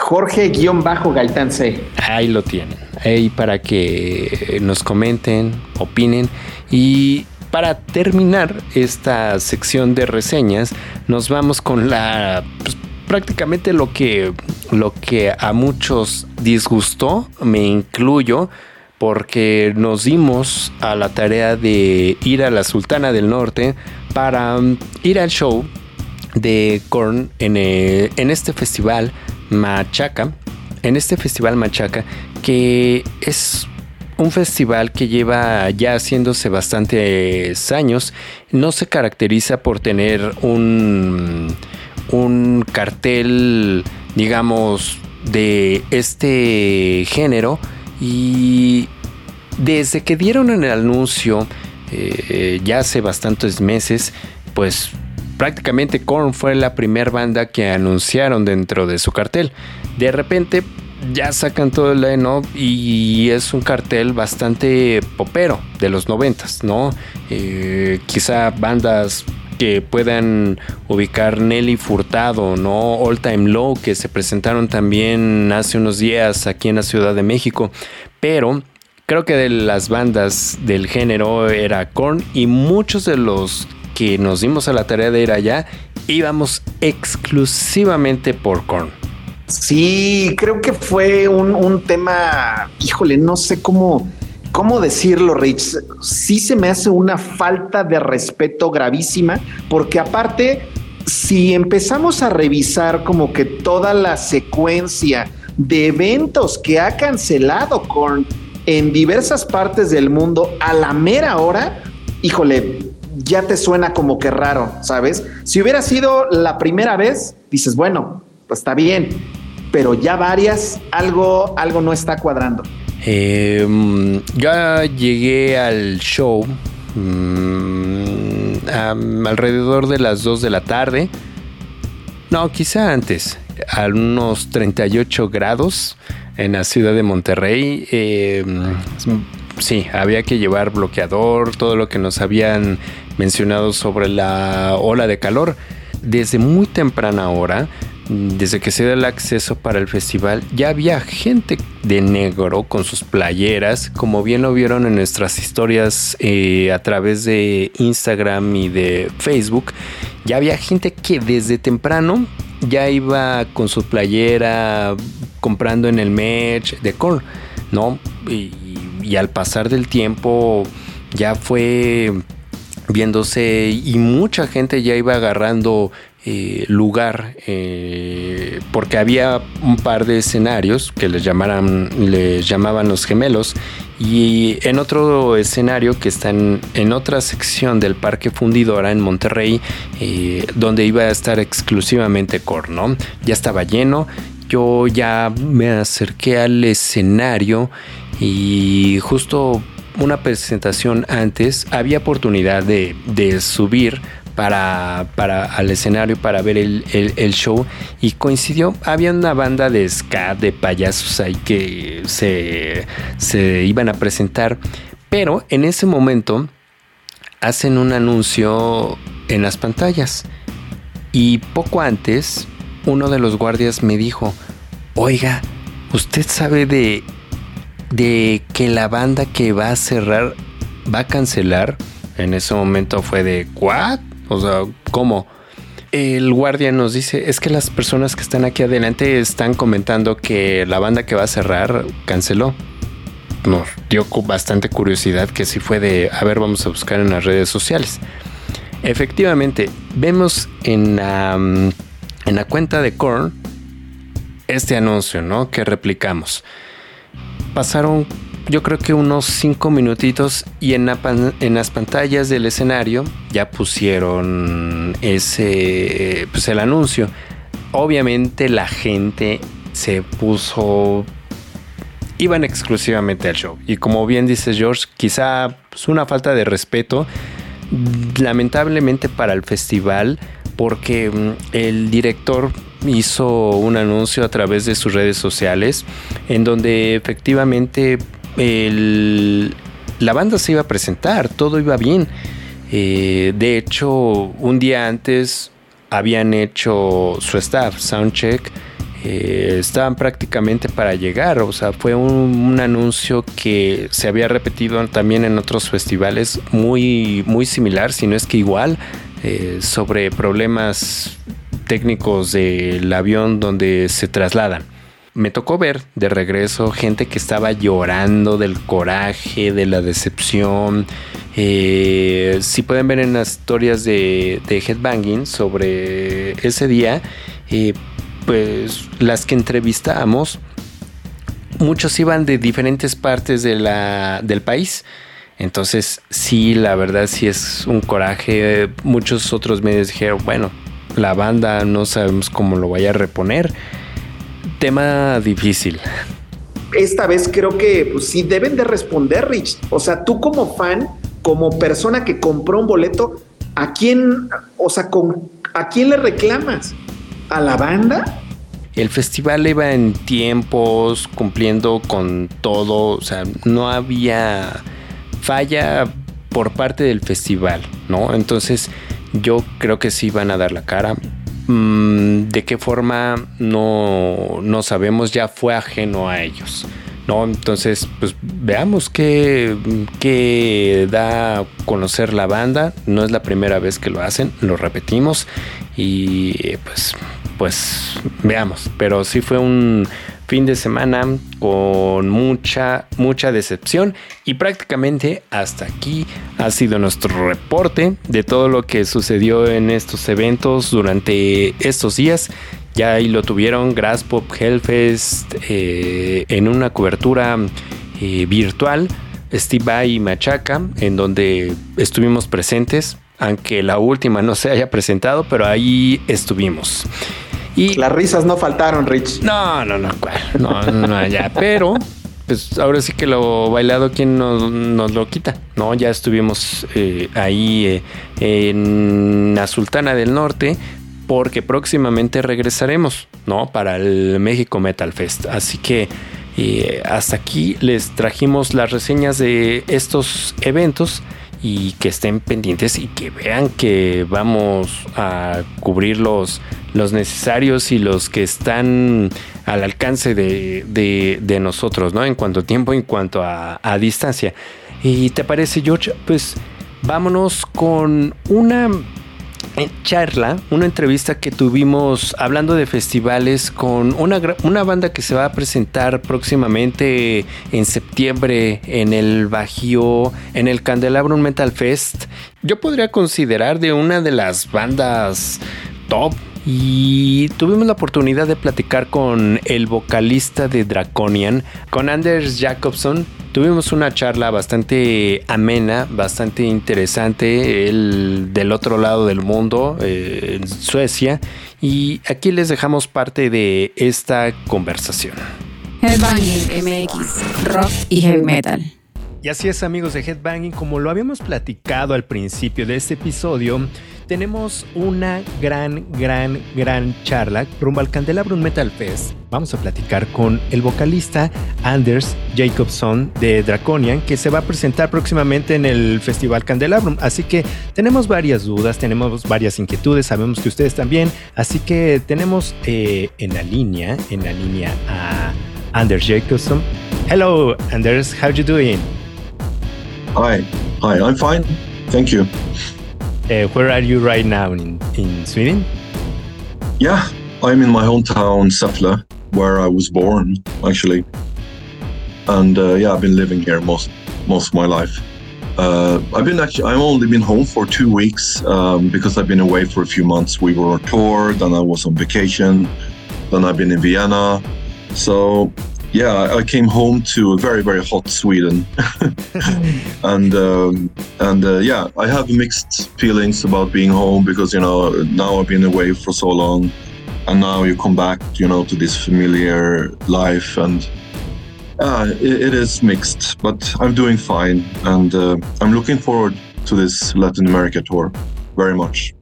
Jorge-Gaitán C. Ahí lo tienen. Ahí para que nos comenten, opinen. Y para terminar esta sección de reseñas, nos vamos con la. Pues, prácticamente lo que, lo que a muchos disgustó, me incluyo, porque nos dimos a la tarea de ir a la Sultana del Norte para um, ir al show de Korn en, eh, en este festival Machaca, en este festival Machaca, que es un festival que lleva ya haciéndose bastantes años, no se caracteriza por tener un, un cartel, digamos, de este género y desde que dieron el anuncio, eh, ya hace bastantes meses, pues prácticamente Korn fue la primera banda que anunciaron dentro de su cartel. De repente ya sacan todo el line y es un cartel bastante popero de los noventas, ¿no? Eh, quizá bandas que puedan ubicar Nelly Furtado, ¿no? All Time Low, que se presentaron también hace unos días aquí en la Ciudad de México. Pero creo que de las bandas del género era Korn y muchos de los que nos dimos a la tarea de ir allá, íbamos exclusivamente por Korn. Sí, creo que fue un, tema, híjole, no sé cómo, cómo decirlo, Rich. Sí se me hace una falta de respeto gravísima, porque aparte, si empezamos a revisar como que toda la secuencia de eventos que ha cancelado Korn en diversas partes del mundo a la mera hora, híjole, ya te suena como que raro, ¿sabes? Si hubiera sido la primera vez, dices, bueno, pues está bien, pero ya varias, algo, algo no está cuadrando. Em, ya llegué al show mm, alrededor de las 2 de la tarde. No, quizá antes, a unos 38 grados en la ciudad de Monterrey. Em, sí, había que llevar bloqueador, todo lo que nos habían mencionado sobre la ola de calor. Desde muy temprana hora, desde que se da el acceso para el festival, ya había gente de negro con sus playeras, como bien lo vieron en nuestras historias eh, a través de Instagram y de Facebook. Ya había gente que desde temprano ya iba con su playera comprando en el merch de Core, ¿no? y al pasar del tiempo ya fue viéndose y mucha gente ya iba agarrando eh, lugar eh, porque había un par de escenarios que les llamaran les llamaban los gemelos y en otro escenario que está en, otra sección del Parque Fundidora en Monterrey eh, donde iba a estar exclusivamente Corno ya estaba lleno yo ya me acerqué al escenario y justo una presentación antes había oportunidad de, subir para, para, al escenario para ver el, show y coincidió, había una banda de ska, de payasos ahí que se, se iban a presentar, pero en ese momento hacen un anuncio en las pantallas y poco antes uno de los guardias me dijo, oiga, ¿usted sabe de de que la banda que va a cerrar va a cancelar. En ese momento fue de, ¿what? O sea, ¿cómo? El guardia nos dice, es que las personas que están aquí adelante están comentando que la banda que va a cerrar canceló. Nos dio bastante curiosidad que si fue de, a ver, vamos a buscar en las redes sociales. Efectivamente, vemos en la, en la cuenta de Korn este anuncio, ¿no? Que replicamos pasaron yo creo que unos cinco minutitos y en, las pantallas del escenario ya pusieron ese, pues el anuncio. Obviamente la gente se puso, iban exclusivamente al show. Y como bien dice George, quizá es pues, una falta de respeto, lamentablemente para el festival, porque mm, el director hizo un anuncio a través de sus redes sociales en donde efectivamente la banda se iba a presentar, todo iba bien. Eh, de hecho, un día antes habían hecho su staff, Soundcheck, eh, estaban prácticamente para llegar, o sea, fue un, anuncio que se había repetido también en otros festivales muy, muy similar, si no es que igual, eh, sobre problemas técnicos del avión donde se trasladan. Me tocó ver de regreso gente que estaba llorando del coraje, de la decepción. Eh, si pueden ver en las historias de, Headbanging sobre ese día, eh, pues las que entrevistamos, muchos iban de diferentes partes de la, del país. Entonces, sí, la verdad sí es un coraje. Muchos otros medios dijeron, bueno, la banda, no sabemos cómo lo vaya a reponer. Tema difícil. Esta vez creo que pues, sí deben de responder, Rich. O sea, tú como fan, como persona que compró un boleto, ¿a quién, o sea, con, ¿a quién le reclamas? ¿A la banda? El festival iba en tiempos, cumpliendo con todo, o sea, no había falla por parte del festival, ¿no? Entonces, yo creo que sí van a dar la cara. Mm, ¿De qué forma? No, no sabemos, ya fue ajeno a ellos. ¿no? Entonces, pues veamos qué, qué, da conocer la banda. No es la primera vez que lo hacen, lo repetimos. Y pues, pues veamos. Pero sí fue un fin de semana con mucha, mucha decepción y prácticamente hasta aquí ha sido nuestro reporte de todo lo que sucedió en estos eventos durante estos días. Ya ahí lo tuvieron Pop Hellfest eh, en una cobertura eh, virtual. Steve y Machaca, en donde estuvimos presentes, aunque la última no se haya presentado, pero ahí estuvimos. Y las risas no faltaron, Rich. No, no, no, no, no, ya, pero pues ahora sí que lo bailado, ¿quién nos, lo quita? No, ya estuvimos eh, ahí eh, en la Sultana del Norte porque próximamente regresaremos, ¿no? Para el México Metal Fest. Así que eh, hasta aquí les trajimos las reseñas de estos eventos y que estén pendientes y que vean que vamos a cubrir los, los necesarios y los que están al alcance de, nosotros, ¿no? En cuanto a tiempo, en cuanto a distancia. ¿Y te parece, George? Pues vámonos con una charla, una entrevista que tuvimos hablando de festivales con una, una, banda que se va a presentar próximamente en septiembre en el Bajío, en el Candelabrum Metal Fest. Yo podría considerar de una de las bandas top y tuvimos la oportunidad de platicar con el vocalista de Draconian, con Anders Jacobson, Tuvimos una charla bastante amena, bastante interesante, el del otro lado del mundo, eh, en Suecia, y aquí les dejamos parte de esta conversación. Headbanging MX, rock y heavy metal. Y así es amigos de Headbanging, como lo habíamos platicado al principio de este episodio, tenemos una gran, gran, gran charla rumbo al Candelabrum Metal Fest. Vamos a platicar con el vocalista Anders Jacobson de Draconian, que se va a presentar próximamente en el Festival Candelabrum. Así que tenemos varias dudas, tenemos varias inquietudes, sabemos que ustedes también. Así que tenemos eh, en la línea, en la línea a Anders Jacobson. Hello, Anders, how you doing? Hi, hi, I'm fine. Thank you. Uh, where are you right now in, in Sweden? Yeah, I'm in my hometown, Säffle, where I was born, actually. And uh, yeah, I've been living here most most of my life. Uh, I've been actually, I've only been home for two weeks um, because I've been away for a few months. We were on tour, then I was on vacation, then I've been in Vienna. So yeah, I came home to a very very hot Sweden, and um, and uh, yeah, I have mixed feelings about being home because you know now I've been away for so long, and now you come back, you know, to this familiar life, and uh, it, it is mixed, but I'm doing fine, and uh, I'm looking forward to this Latin America tour very much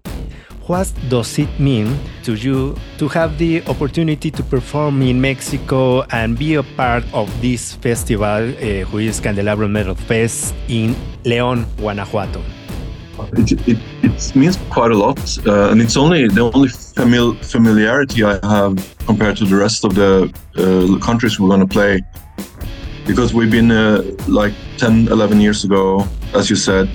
what does it mean to you to have the opportunity to perform in Mexico and be a part of this festival, uh, which is Candelabro Metal Fest in León, Guanajuato? It, it, it means quite a lot, uh, and it's only the only famil familiarity I have compared to the rest of the uh, countries we're going to play. Because we've been uh, like 10, 11 years ago, as you said,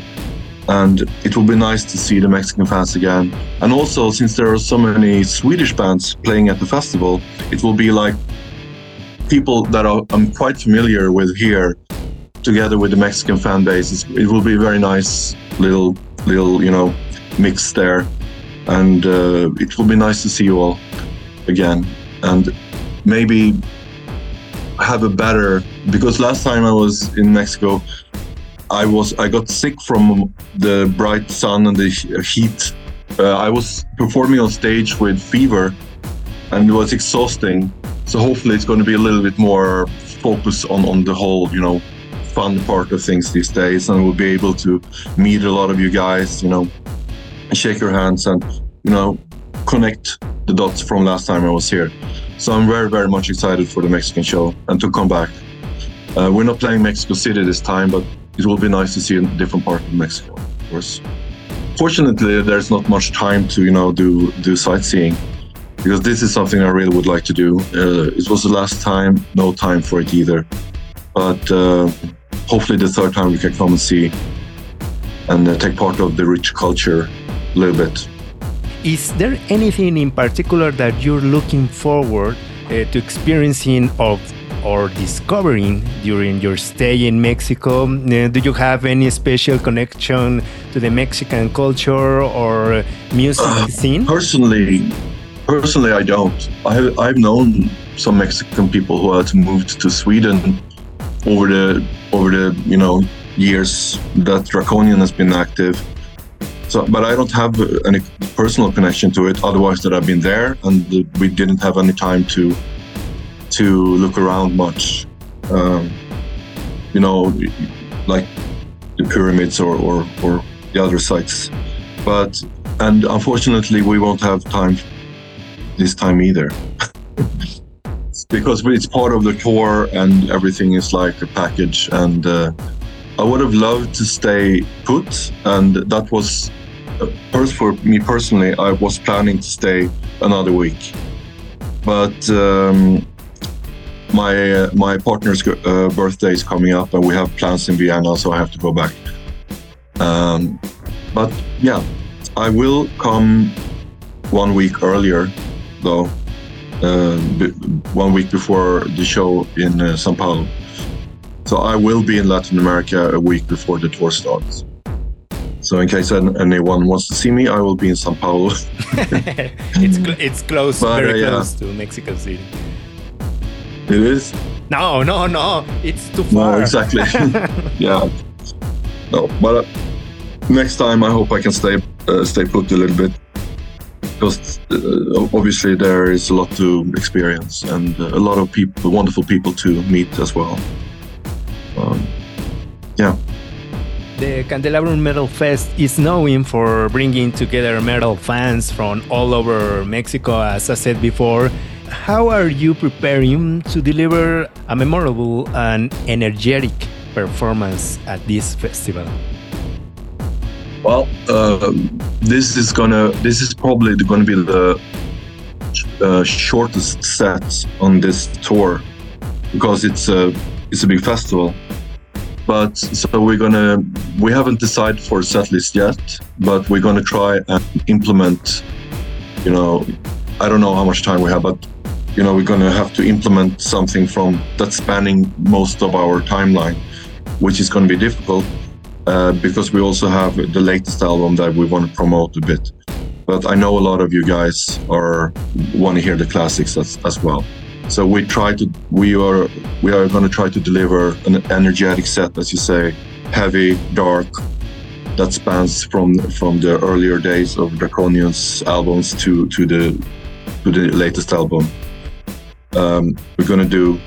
and it will be nice to see the Mexican fans again. And also, since there are so many Swedish bands playing at the festival, it will be like people that I'm quite familiar with here, together with the Mexican fan base. It will be a very nice little, little, you know, mix there, and uh, it will be nice to see you all again, and maybe have a better because last time I was in Mexico I was I got sick from the bright sun and the heat. Uh, I was performing on stage with fever, and it was exhausting. So hopefully, it's going to be a little bit more focus on on the whole, you know, fun part of things these days, and we'll be able to meet a lot of you guys, you know, shake your hands and you know connect the dots from last time I was here. So I'm very very much excited for the Mexican show and to come back. Uh, we're not playing Mexico City this time, but it will be nice to see a different part of Mexico, of course. Fortunately, there's not much time to you know do do sightseeing because this is something I really would like to do. Uh, it was the last time, no time for it either. But uh, hopefully, the third time we can come and see and uh, take part of the rich culture a little bit. Is there anything in particular that you're looking forward uh, to experiencing of or discovering during your stay in Mexico? Uh, do you have any special connection to the Mexican culture or music uh, scene? Personally, personally, I don't. I, I've known some Mexican people who had moved to Sweden over the over the you know years that Draconian has been active. So, but I don't have any personal connection to it. Otherwise, that I've been there, and we didn't have any time to to look around much. Um, you know, like the pyramids or, or, or the other sites. But, and unfortunately, we won't have time this time either. because it's part of the tour and everything is like a package. And uh, I would have loved to stay put. And that was, uh, first for me personally, I was planning to stay another week. But um, my uh, my partner's uh, birthday is coming up, and we have plans in Vienna, so I have to go back. Um, but yeah, I will come one week earlier, though, uh, one week before the show in uh, São Paulo. So I will be in Latin America a week before the tour starts. So in case anyone wants to see me, I will be in São Paulo. it's cl it's close, but, very uh, close to Mexico City. It is. No, no, no. It's too far. No, exactly. yeah. No, but uh, next time I hope I can stay uh, stay put a little bit because uh, obviously there is a lot to experience and uh, a lot of people, wonderful people to meet as well. Um, yeah. The Candelabrum Metal Fest is known for bringing together metal fans from all over Mexico, as I said before. How are you preparing to deliver a memorable and energetic performance at this festival? Well, uh, this is gonna. This is probably gonna be the uh, shortest set on this tour because it's a it's a big festival. But so we're gonna. We haven't decided for a set list yet, but we're gonna try and implement. You know, I don't know how much time we have, but you know, we're gonna have to implement something from that's spanning most of our timeline, which is gonna be difficult uh, because we also have the latest album that we want to promote a bit. But I know a lot of you guys are want to hear the classics as, as well. So we try to we are we are going to try to deliver an energetic set, as you say, heavy, dark, that spans from from the earlier days of Draconian's albums to to the to the latest album. Um, we're going to do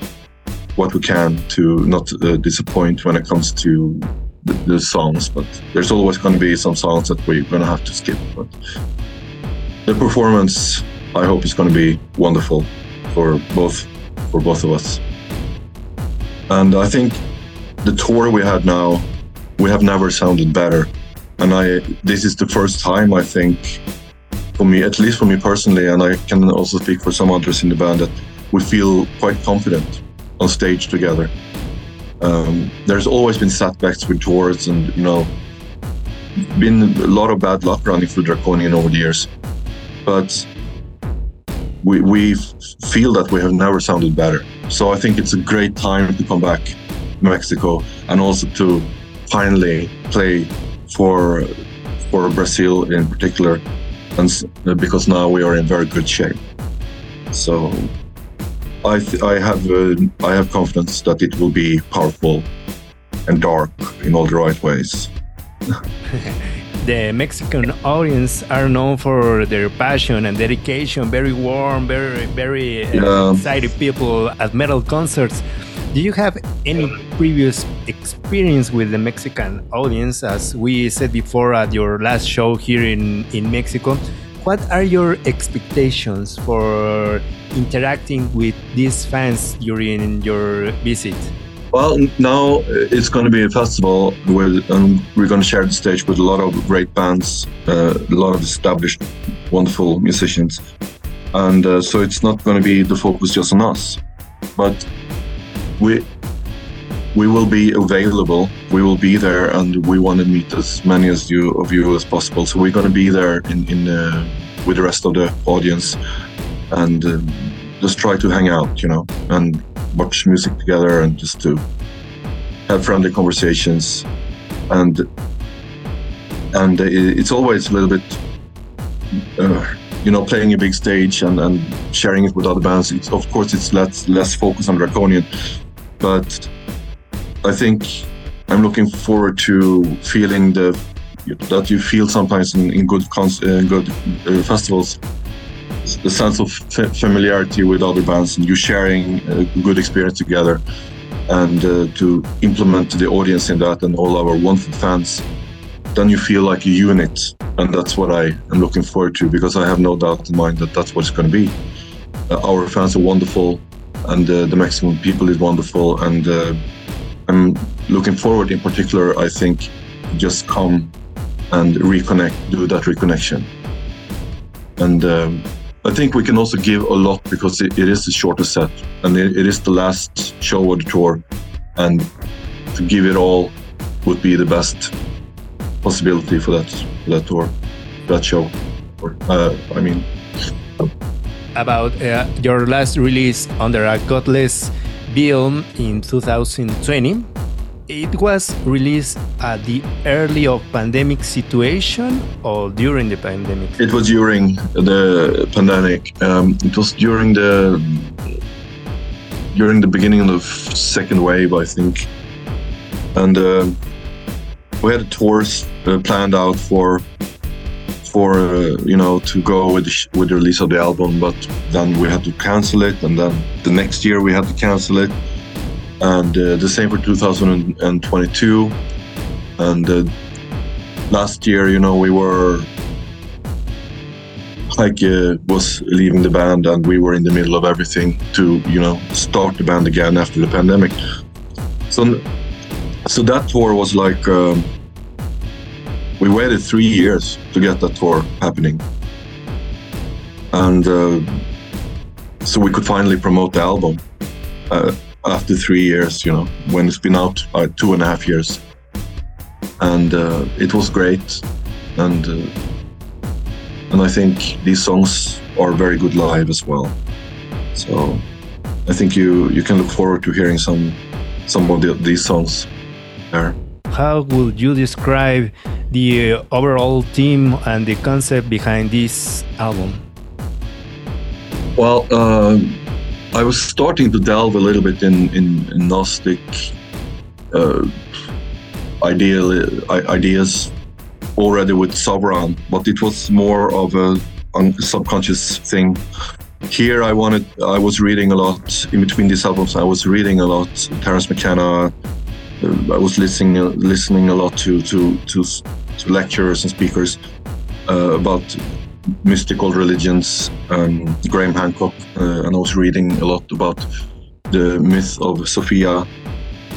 what we can to not uh, disappoint when it comes to the, the songs, but there's always going to be some songs that we're going to have to skip. But the performance, I hope, is going to be wonderful for both for both of us. And I think the tour we had now, we have never sounded better. And I, this is the first time I think, for me, at least for me personally, and I can also speak for some others in the band, that we feel quite confident on stage together. Um, there's always been setbacks with tours, and you know, been a lot of bad luck running through Draconian over the years. But we we feel that we have never sounded better. So I think it's a great time to come back to Mexico and also to finally play for for Brazil in particular, and because now we are in very good shape. So I, th- I have uh, I have confidence that it will be powerful and dark in all the right ways. the Mexican audience are known for their passion and dedication. Very warm, very very uh, yeah. excited people at metal concerts. Do you have any previous experience with the Mexican audience? As we said before at your last show here in in Mexico, what are your expectations for interacting with these fans during your visit? Well, now it's going to be a festival where um, we're going to share the stage with a lot of great bands, uh, a lot of established, wonderful musicians. And uh, so it's not going to be the focus just on us. But we we will be available. We will be there, and we want to meet as many as you of you as possible. So we're going to be there in in uh, with the rest of the audience, and uh, just try to hang out, you know, and watch music together, and just to have friendly conversations, and and it's always a little bit. Uh, you know, playing a big stage and, and sharing it with other bands. It's, of course, it's less less focus on Draconian, but I think I'm looking forward to feeling the that you feel sometimes in, in good uh, good uh, festivals. The sense of familiarity with other bands and you sharing a good experience together and uh, to implement the audience in that and all our wonderful fans then you feel like a unit. And that's what i am looking forward to because i have no doubt in mind that that's what it's going to be. Uh, our fans are wonderful and uh, the mexican people is wonderful and I'm looking forward in particular, I think, just come and reconnect, do that reconnection. And um, I think we can also give a lot because it, it is the shortest set and it, it is the last show of the tour. And to give it all would be the best possibility for that, for that tour, that show. Uh, I mean, about uh, your last release under a godless Bill in 2020. It was released at the early of pandemic situation or during the pandemic? It was during the pandemic. Um, it was during the during the beginning of the second wave, I think, and uh, we had tours uh, planned out for for uh, you know to go with the sh- with the release of the album, but then we had to cancel it, and then the next year we had to cancel it, and uh, the same for 2022, and uh, last year, you know, we were like uh, was leaving the band and we were in the middle of everything to you know start the band again after the pandemic. So so that tour was like um, we waited three years to get that tour happening and uh, so we could finally promote the album uh, after three years you know when it's been out uh, two and a half years and uh, it was great and uh, and I think these songs are very good live as well. So I think you you can look forward to hearing some some of the, these songs there. How would you describe the uh, overall theme and the concept behind this album? Well, uh, I was starting to delve a little bit in in, in Gnostic uh, ideal, ideas already with Sovereign, but it was more of a subconscious thing. Here, I wanted, I was reading a lot in between these albums. I was reading a lot, Terence McKenna. I was listening, listening a lot to to to, to lecturers and speakers uh, about mystical religions. Um, Graham Hancock, uh, and I was reading a lot about the myth of Sophia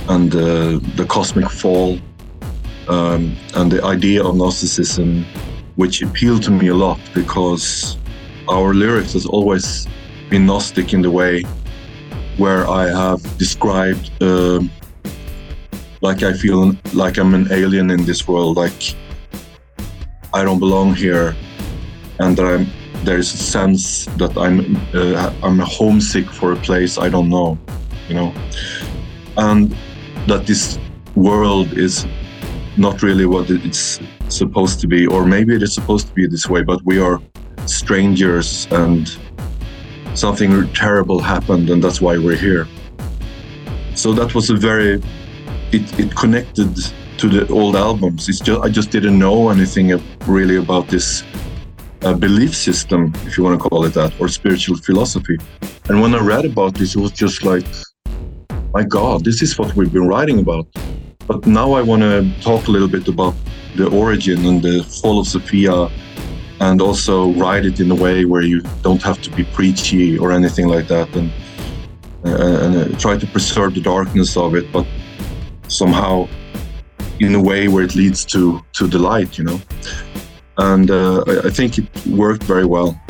and uh, the cosmic fall um, and the idea of Gnosticism, which appealed to me a lot because our lyrics has always been Gnostic in the way where I have described, uh, like I feel like I'm an alien in this world, like I don't belong here, and that I'm there's a sense that I'm uh, I'm homesick for a place I don't know, you know, and that this world is not really what it's supposed to be, or maybe it is supposed to be this way, but we are strangers and something terrible happened, and that's why we're here. So that was a very, it, it connected to the old albums. It's just I just didn't know anything really about this uh, belief system, if you want to call it that, or spiritual philosophy. And when I read about this, it was just like, my God, this is what we've been writing about. But now I want to talk a little bit about the origin and the fall of Sophia and also write it in a way where you don't have to be preachy or anything like that and, uh, and uh, try to preserve the darkness of it, but somehow in a way where it leads to, to the light, you know. And uh, I, I think it worked very well.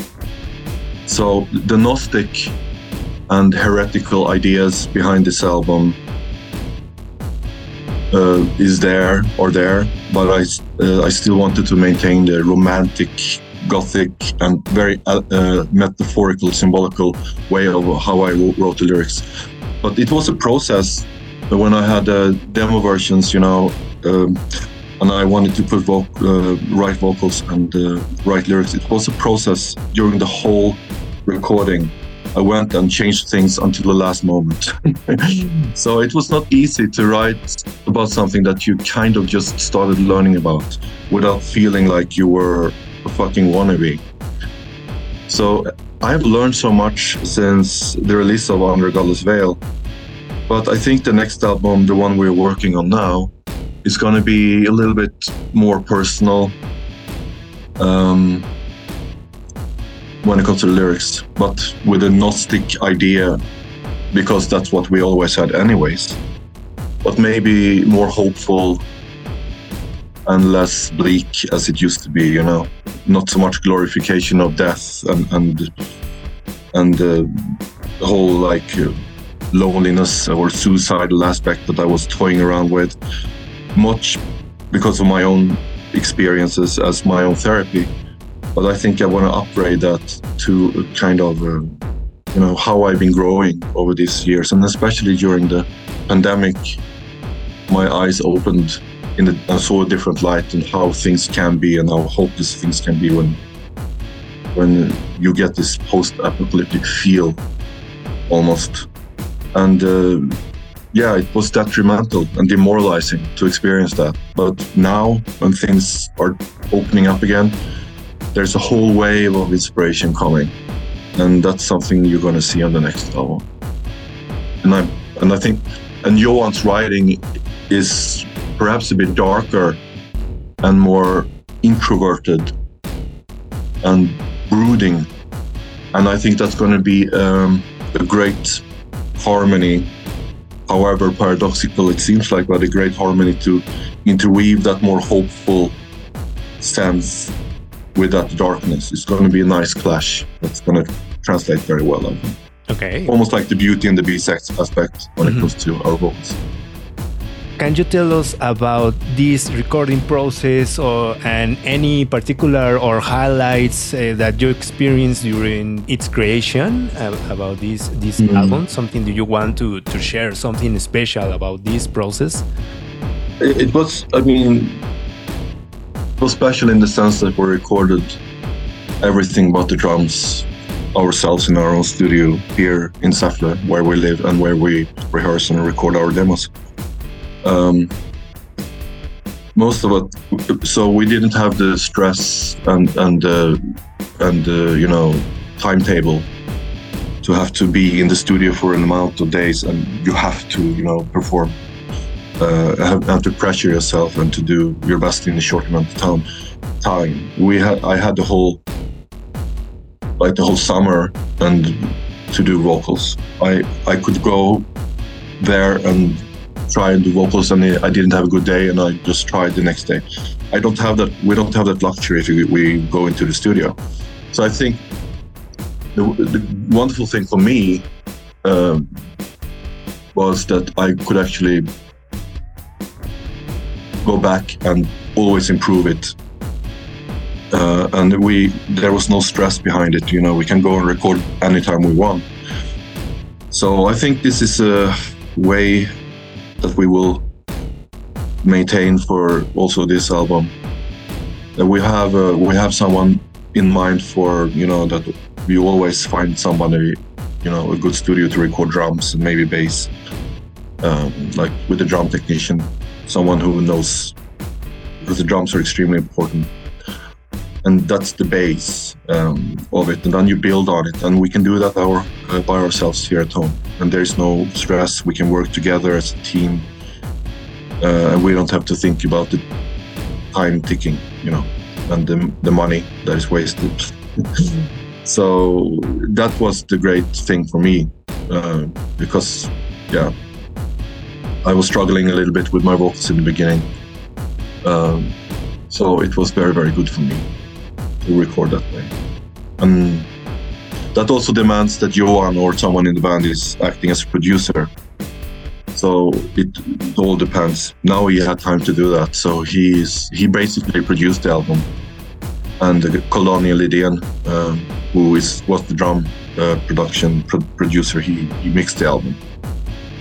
So the Gnostic and heretical ideas behind this album uh, is there or there, but I uh, I still wanted to maintain the romantic, gothic, and very uh, uh metaphorical, symbolical way of how I wrote the lyrics. But it was a process when I had uh, demo versions, you know, um, and I wanted to put uh, write vocals and write lyrics. It was a process during the whole recording I went and changed things until the last moment. so it was not easy to write about something that you kind of just started learning about without feeling like you were a fucking wannabe. So I've learned so much since the release of Under Godless Veil. But I think the next album, the one we're working on now, is going to be a little bit more personal. Um, when it comes to the lyrics, but with a Gnostic idea, because that's what we always had, anyways. But maybe more hopeful and less bleak as it used to be, you know. Not so much glorification of death and and and uh, the whole like uh, loneliness or suicidal aspect that I was toying around with, much because of my own experiences as my own therapy. But I think I want to upgrade that to kind of, uh, you know, how I've been growing over these years, and especially during the pandemic, my eyes opened in a, I saw a different light and how things can be and how hopeless things can be when when you get this post-apocalyptic feel almost and uh, yeah, it was detrimental and demoralizing to experience that. But now, when things are opening up again, there's a whole wave of inspiration coming, and that's something you're going to see on the next album. And I and I think and Johan's writing is perhaps a bit darker and more introverted and brooding, and I think that's going to be um, a great harmony however paradoxical it seems like, but a great harmony to interweave that more hopeful sense with that darkness. It's going to be a nice clash that's going to translate very well, I think. Okay. Almost like the beauty and the beast aspect when Mhm. it comes to our vocals. Can you tell us about this recording process or and any particular or highlights uh, that you experienced during its creation uh, about this this Mm. album? Something do you want to to share? Something special about this process? It, it was, I mean, it was special in the sense that we recorded everything but the drums ourselves in our own studio here in Säffle, where we live and where we rehearse and record our demos. Um, most of it, so we didn't have the stress and and uh, and uh, you know timetable to have to be in the studio for an amount of days, and you have to you know perform uh, have, have to pressure yourself and to do your best in a short amount of time. Time. We had I had the whole like the whole summer and to do vocals. I I could go there and try and do vocals, and I didn't have a good day, and I just tried the next day. I don't have that. We don't have that luxury if we, go into the studio. So I think the, the wonderful thing for me um, was that I could actually go back and always improve it. Uh, and we there was no stress behind it. You know, we can go and record anytime we want. So I think this is a way that we will maintain for also this album. We have uh, we have someone in mind for you know that we always find somebody you know a good studio to record drums and maybe bass um, like with a drum technician someone who knows because the drums are extremely important and that's the base um, of it. And then you build on it and we can do that our, uh, by ourselves here at home. And there's no stress. We can work together as a team. Uh, and we don't have to think about the time ticking you know and the, the money that is wasted. So that was the great thing for me uh, because yeah i was struggling a little bit with my vocals in the beginning. Um, so it was very very good for me to record that way. And that also demands that Johan or someone in the band is acting as a producer. So it, it all depends. Now he had time to do that. So he's he basically produced the album. And uh, Colonial Lidén, um, who is was the drum uh, production pro- producer, he, he mixed the album.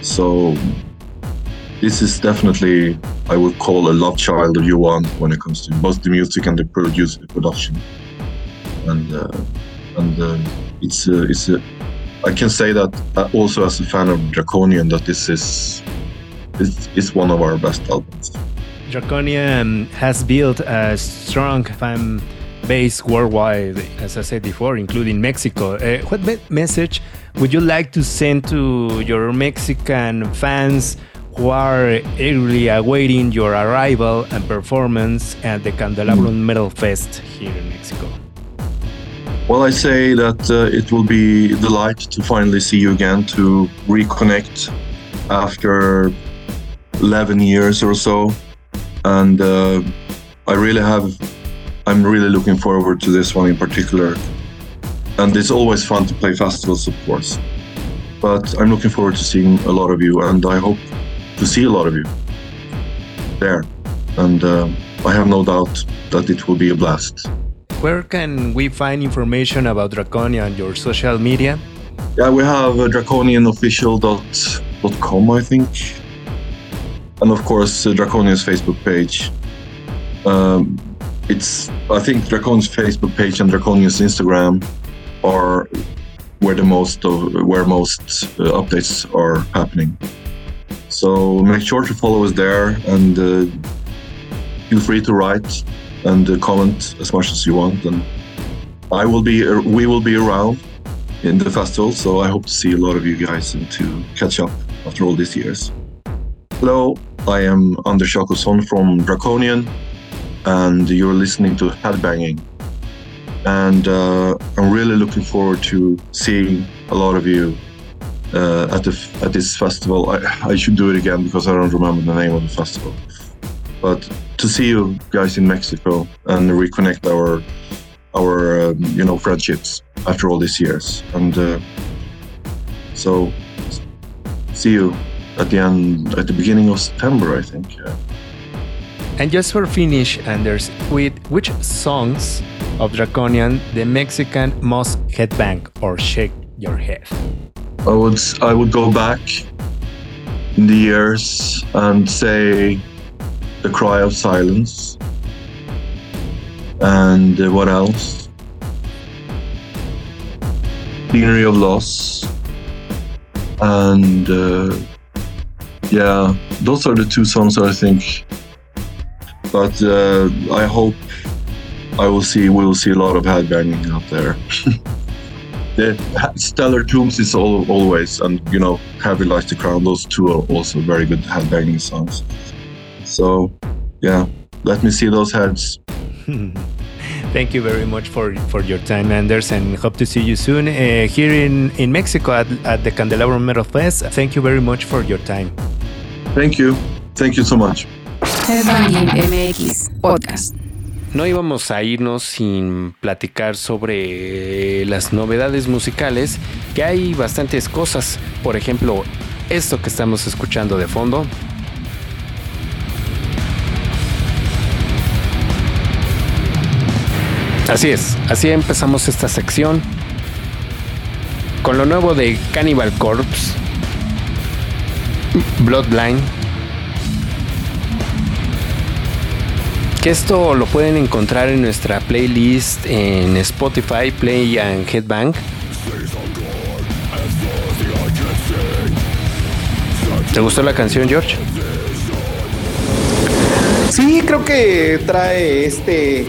So this is definitely I would call a love child of Johan when it comes to both the music and the produce the production. And uh, and uh, it's uh, it's a, I can say that uh, also as a fan of Draconian that this is is, is one of our best albums. Draconian has built a strong fan base worldwide, as I said before, including Mexico. Uh, what me- message would you like to send to your Mexican fans who are eagerly awaiting your arrival and performance at the Candelabrum Metal Fest here in Mexico? Well, I say that uh, it will be a delight to finally see you again, to reconnect after 11 years or so. And uh, I really have, I'm really looking forward to this one in particular. And it's always fun to play festivals, of course. But I'm looking forward to seeing a lot of you, and I hope to see a lot of you there. And uh, I have no doubt that it will be a blast. Where can we find information about Draconia on your social media? Yeah, we have uh, draconianofficial.com, I think. And of course, uh, Draconian's Facebook page. Um, it's, I think, Draconian's Facebook page and Draconia's Instagram are where the most of where most uh, updates are happening. So make sure to follow us there and uh, feel free to write and uh, comment as much as you want. And I will be we will be around in the festival, so I hope to see a lot of you guys and to catch up after all these years. Hello, I am Anders Jakobsson from Draconian, and you're listening to Headbanging. And uh, I'm really looking forward to seeing a lot of you uh, at the at this festival. I, I should do it again because I don't remember the name of the festival. But to see you guys in Mexico and reconnect our our um, you know friendships after all these years, and uh, so see you at the end at the beginning of September, I think. Yeah. And just for finish, Anders, with which songs of Draconian the Mexican must headbang or shake your head? I would I would go back in the years and say the cry of silence. And uh, what else? Scenery of loss. And uh, yeah those are the two songs i think. But uh, i hope i will see we will see a lot of headbanging out there the stellar tombs is all, always and you know heavy lies the crown those two are also very good headbanging songs so yeah let me see those heads Thank you very much for, for your time, Anders, and hope to see you soon uh, here in, in Mexico at, at the Candelabro Metal Fest. Thank you very much for your time. Thank you. Thank you so much. Headbanging MX Podcast. No íbamos a irnos sin platicar sobre las novedades musicales, que hay bastantes cosas. Por ejemplo, esto que estamos escuchando de fondo. Así es, así empezamos esta sección con lo nuevo de Cannibal Corpse, Bloodline. Que esto lo pueden encontrar en nuestra playlist en Spotify, Play and Headbang. ¿Te gustó la canción, George? Sí, creo que trae este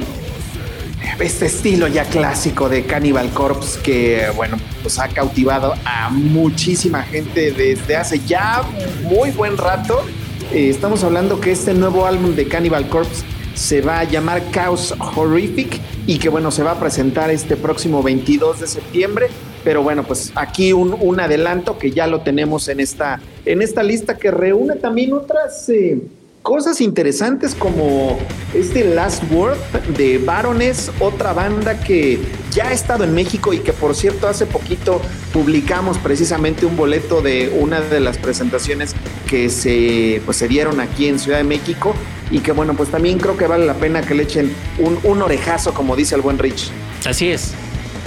este estilo ya clásico de Cannibal Corpse que, bueno, pues ha cautivado a muchísima gente desde hace ya muy buen rato. Eh, estamos hablando que este nuevo álbum de Cannibal Corpse se va a llamar Chaos Horrific y que, bueno, se va a presentar este próximo 22 de septiembre. Pero bueno, pues aquí un, un adelanto que ya lo tenemos en esta, en esta lista que reúne también otras... Eh, cosas interesantes como este Last Word de Barones, otra banda que ya ha estado en México y que por cierto hace poquito publicamos precisamente un boleto de una de las presentaciones que se, pues, se dieron aquí en Ciudad de México y que bueno, pues también creo que vale la pena que le echen un, un orejazo, como dice el buen Rich. Así es,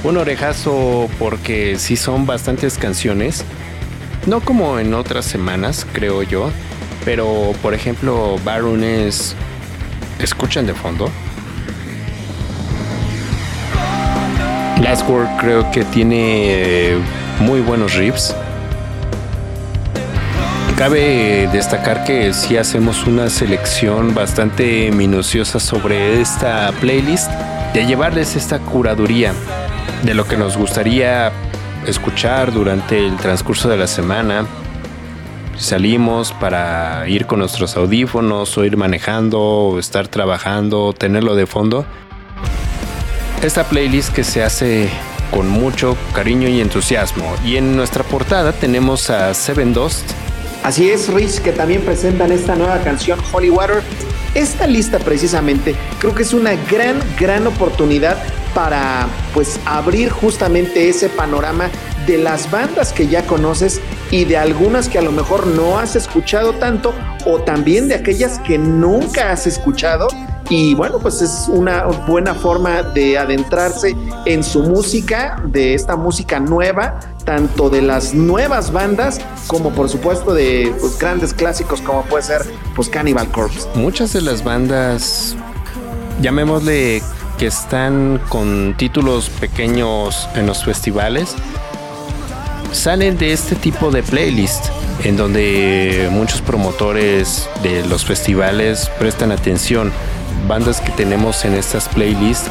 un orejazo porque sí son bastantes canciones, no como en otras semanas, creo yo, pero, por ejemplo, Barones, ¿escuchan de fondo? Last Word creo que tiene muy buenos riffs. Cabe destacar que sí hacemos una selección bastante minuciosa sobre esta playlist, de llevarles esta curaduría de lo que nos gustaría escuchar durante el transcurso de la semana, salimos para ir con nuestros audífonos o ir manejando estar trabajando, tenerlo de fondo. Esta playlist que se hace con mucho cariño y entusiasmo. Y en nuestra portada tenemos a Seven Dust. Así es, Rich, que también presentan esta nueva canción Holy Water. Esta lista precisamente creo que es una gran, gran oportunidad para pues abrir justamente ese panorama de las bandas que ya conoces y de algunas que a lo mejor no has escuchado tanto o también de aquellas que nunca has escuchado y bueno, pues es una buena forma de adentrarse en su música, de esta música nueva, tanto de las nuevas bandas como por supuesto de pues, grandes clásicos como puede ser pues Cannibal Corpse. Muchas de las bandas, llamémosle que están con títulos pequeños en los festivales, salen de este tipo de playlist en donde muchos promotores de los festivales prestan atención. Bandas que tenemos en estas playlists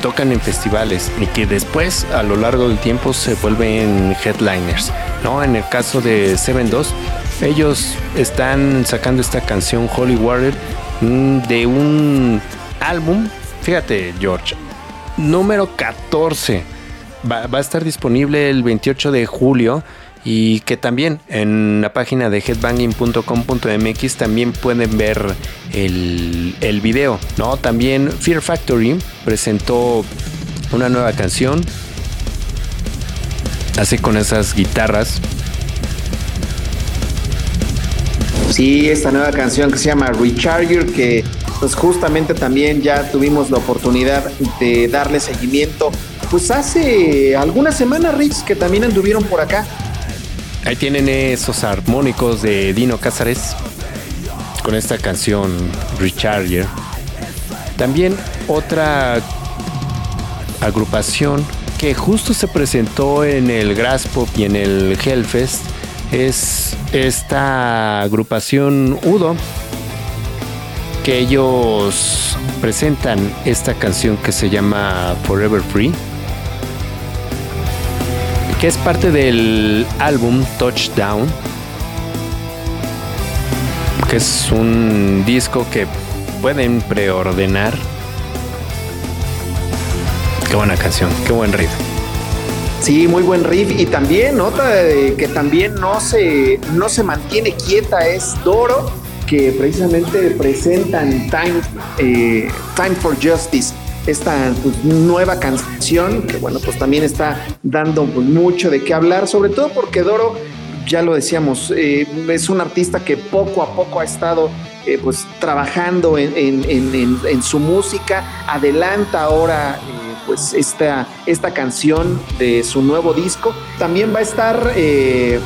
tocan en festivales y que después a lo largo del tiempo se vuelven headliners. ¿no? En el caso de Seven 2, ellos están sacando esta canción Holy Water mm, de un álbum, fíjate George, número 14. Va, va, a estar disponible el 28 de julio y que también en la página de headbanging.com.mx también pueden ver el, el video, ¿no? También Fear Factory presentó una nueva canción, así con esas guitarras. Sí, esta nueva canción que se llama Recharger, que pues justamente también ya tuvimos la oportunidad de darle seguimiento, pues hace algunas semanas, Rich, que también anduvieron por acá. Ahí tienen esos armónicos de Dino Cázares con esta canción Recharger. También otra agrupación que justo se presentó en el Grass Pop y en el Hellfest es esta agrupación Udo que ellos presentan esta canción que se llama Forever Free que es parte del álbum Touchdown, que es un disco que pueden preordenar. Qué buena canción, qué buen riff. Sí, muy buen riff. Y también otra que también no se, no se mantiene quieta es Doro, que precisamente presentan Time, eh, Time for Justice esta pues, nueva canción, que bueno, pues también está dando mucho de qué hablar, sobre todo porque Doro, ya lo decíamos, eh, es un artista que poco a poco ha estado eh, pues trabajando en, su música, adelanta ahora eh, pues esta, esta canción de su nuevo disco. También va a estar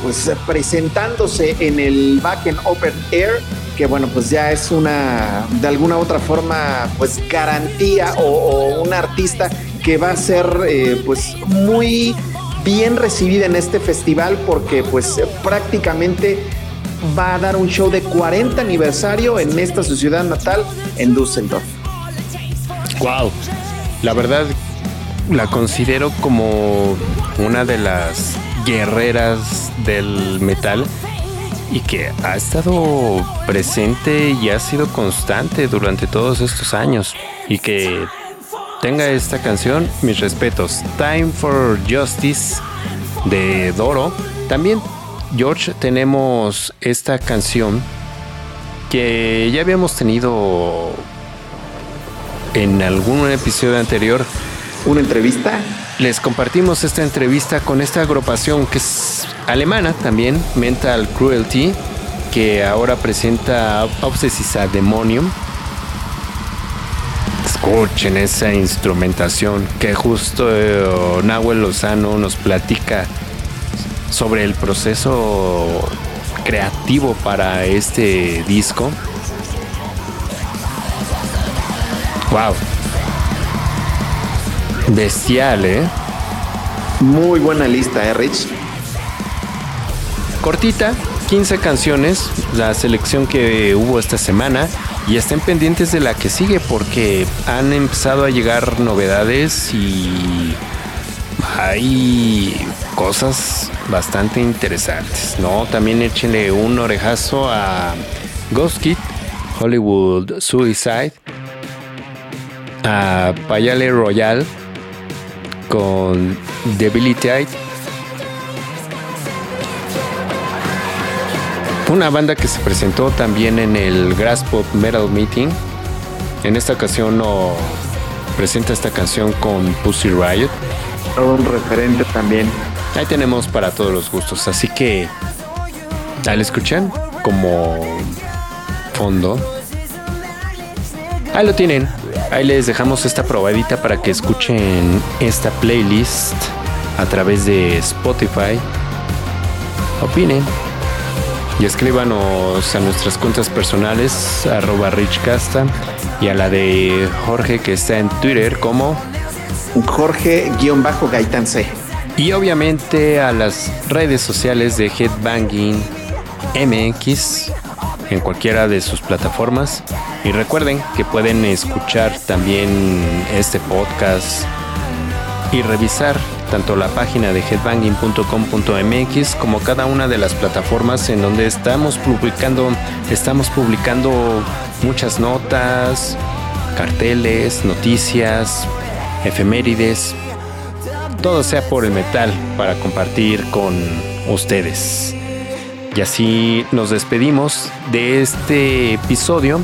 pues presentándose en el Back in Open Air que bueno, pues ya es una, de alguna otra forma, pues garantía o, un artista que va a ser eh, pues muy bien recibida en este festival porque pues prácticamente va a dar un show de 40 aniversario en esta su ciudad natal, en Düsseldorf. Wow, la verdad la considero como una de las guerreras del metal y que ha estado presente y ha sido constante durante todos estos años y que tenga esta canción, mis respetos, Time for Justice de Doro. También, George, tenemos esta canción que ya habíamos tenido en algún episodio anterior. ¿Una entrevista? Les compartimos esta entrevista con esta agrupación que es alemana también, Mental Cruelty, que ahora presenta Obsessis a Demonium. Escuchen esa instrumentación que justo eh, Nahuel Lozano nos platica sobre el proceso creativo para este disco. Wow. Bestial, ¿eh? Muy buena lista, ¿eh, Rich? Cortita, 15 canciones, la selección que hubo esta semana. Y estén pendientes de la que sigue porque han empezado a llegar novedades y hay cosas bastante interesantes, ¿no? También échenle un orejazo a Ghost Kid, Hollywood Suicide, a Payale Royal con Debilitate Una banda que se presentó también en el Grass Pop Metal Meeting. En esta ocasión no presenta esta canción con Pussy Riot. Un referente también. Ahí tenemos para todos los gustos. Así que ahí escuchan como fondo. Ahí lo tienen. Ahí les dejamos esta probadita para que escuchen esta playlist a través de Spotify. Opinen y escríbanos a nuestras cuentas personales, arroba richcasta, y a la de Jorge que está en Twitter como Jorge-Gaitan C. Y obviamente a las redes sociales de Headbanging MX en cualquiera de sus plataformas. Y recuerden que pueden escuchar también este podcast y revisar tanto la página de headbanging.com.mx como cada una de las plataformas en donde estamos publicando estamos publicando muchas notas, carteles, noticias, efemérides, todo sea por el metal para compartir con ustedes. Y así nos despedimos de este episodio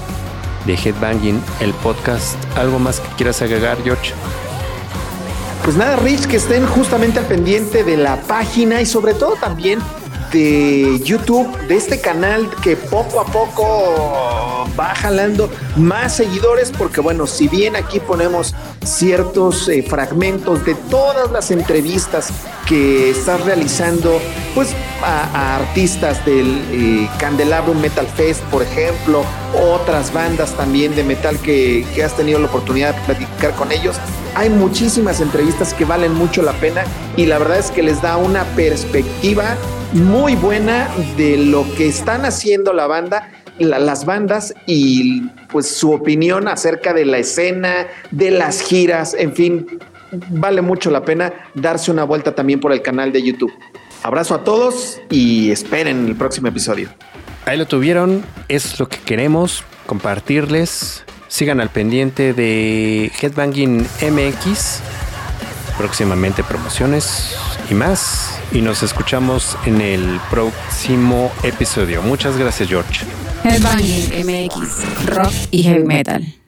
de Headbanging, el podcast. ¿Algo más que quieras agregar, George? Pues nada, Rich, que estén justamente al pendiente de la página y sobre todo también de YouTube, de este canal que poco a poco va jalando más seguidores, porque bueno, si bien aquí ponemos ciertos eh, fragmentos de todas las entrevistas que estás realizando, pues a, artistas del eh, Candelabrum Metal Fest, por ejemplo, otras bandas también de metal que, que has tenido la oportunidad de platicar con ellos. Hay muchísimas entrevistas que valen mucho la pena y la verdad es que les da una perspectiva muy buena de lo que están haciendo la banda, las bandas y pues su opinión acerca de la escena, de las giras, en fin, vale mucho la pena darse una vuelta también por el canal de YouTube. Abrazo a todos y esperen el próximo episodio. Ahí lo tuvieron, es lo que queremos compartirles. Sigan al pendiente de Headbanging MX, próximamente promociones y más y nos escuchamos en el próximo episodio. Muchas gracias, George. Headbanging MX, rock y heavy metal.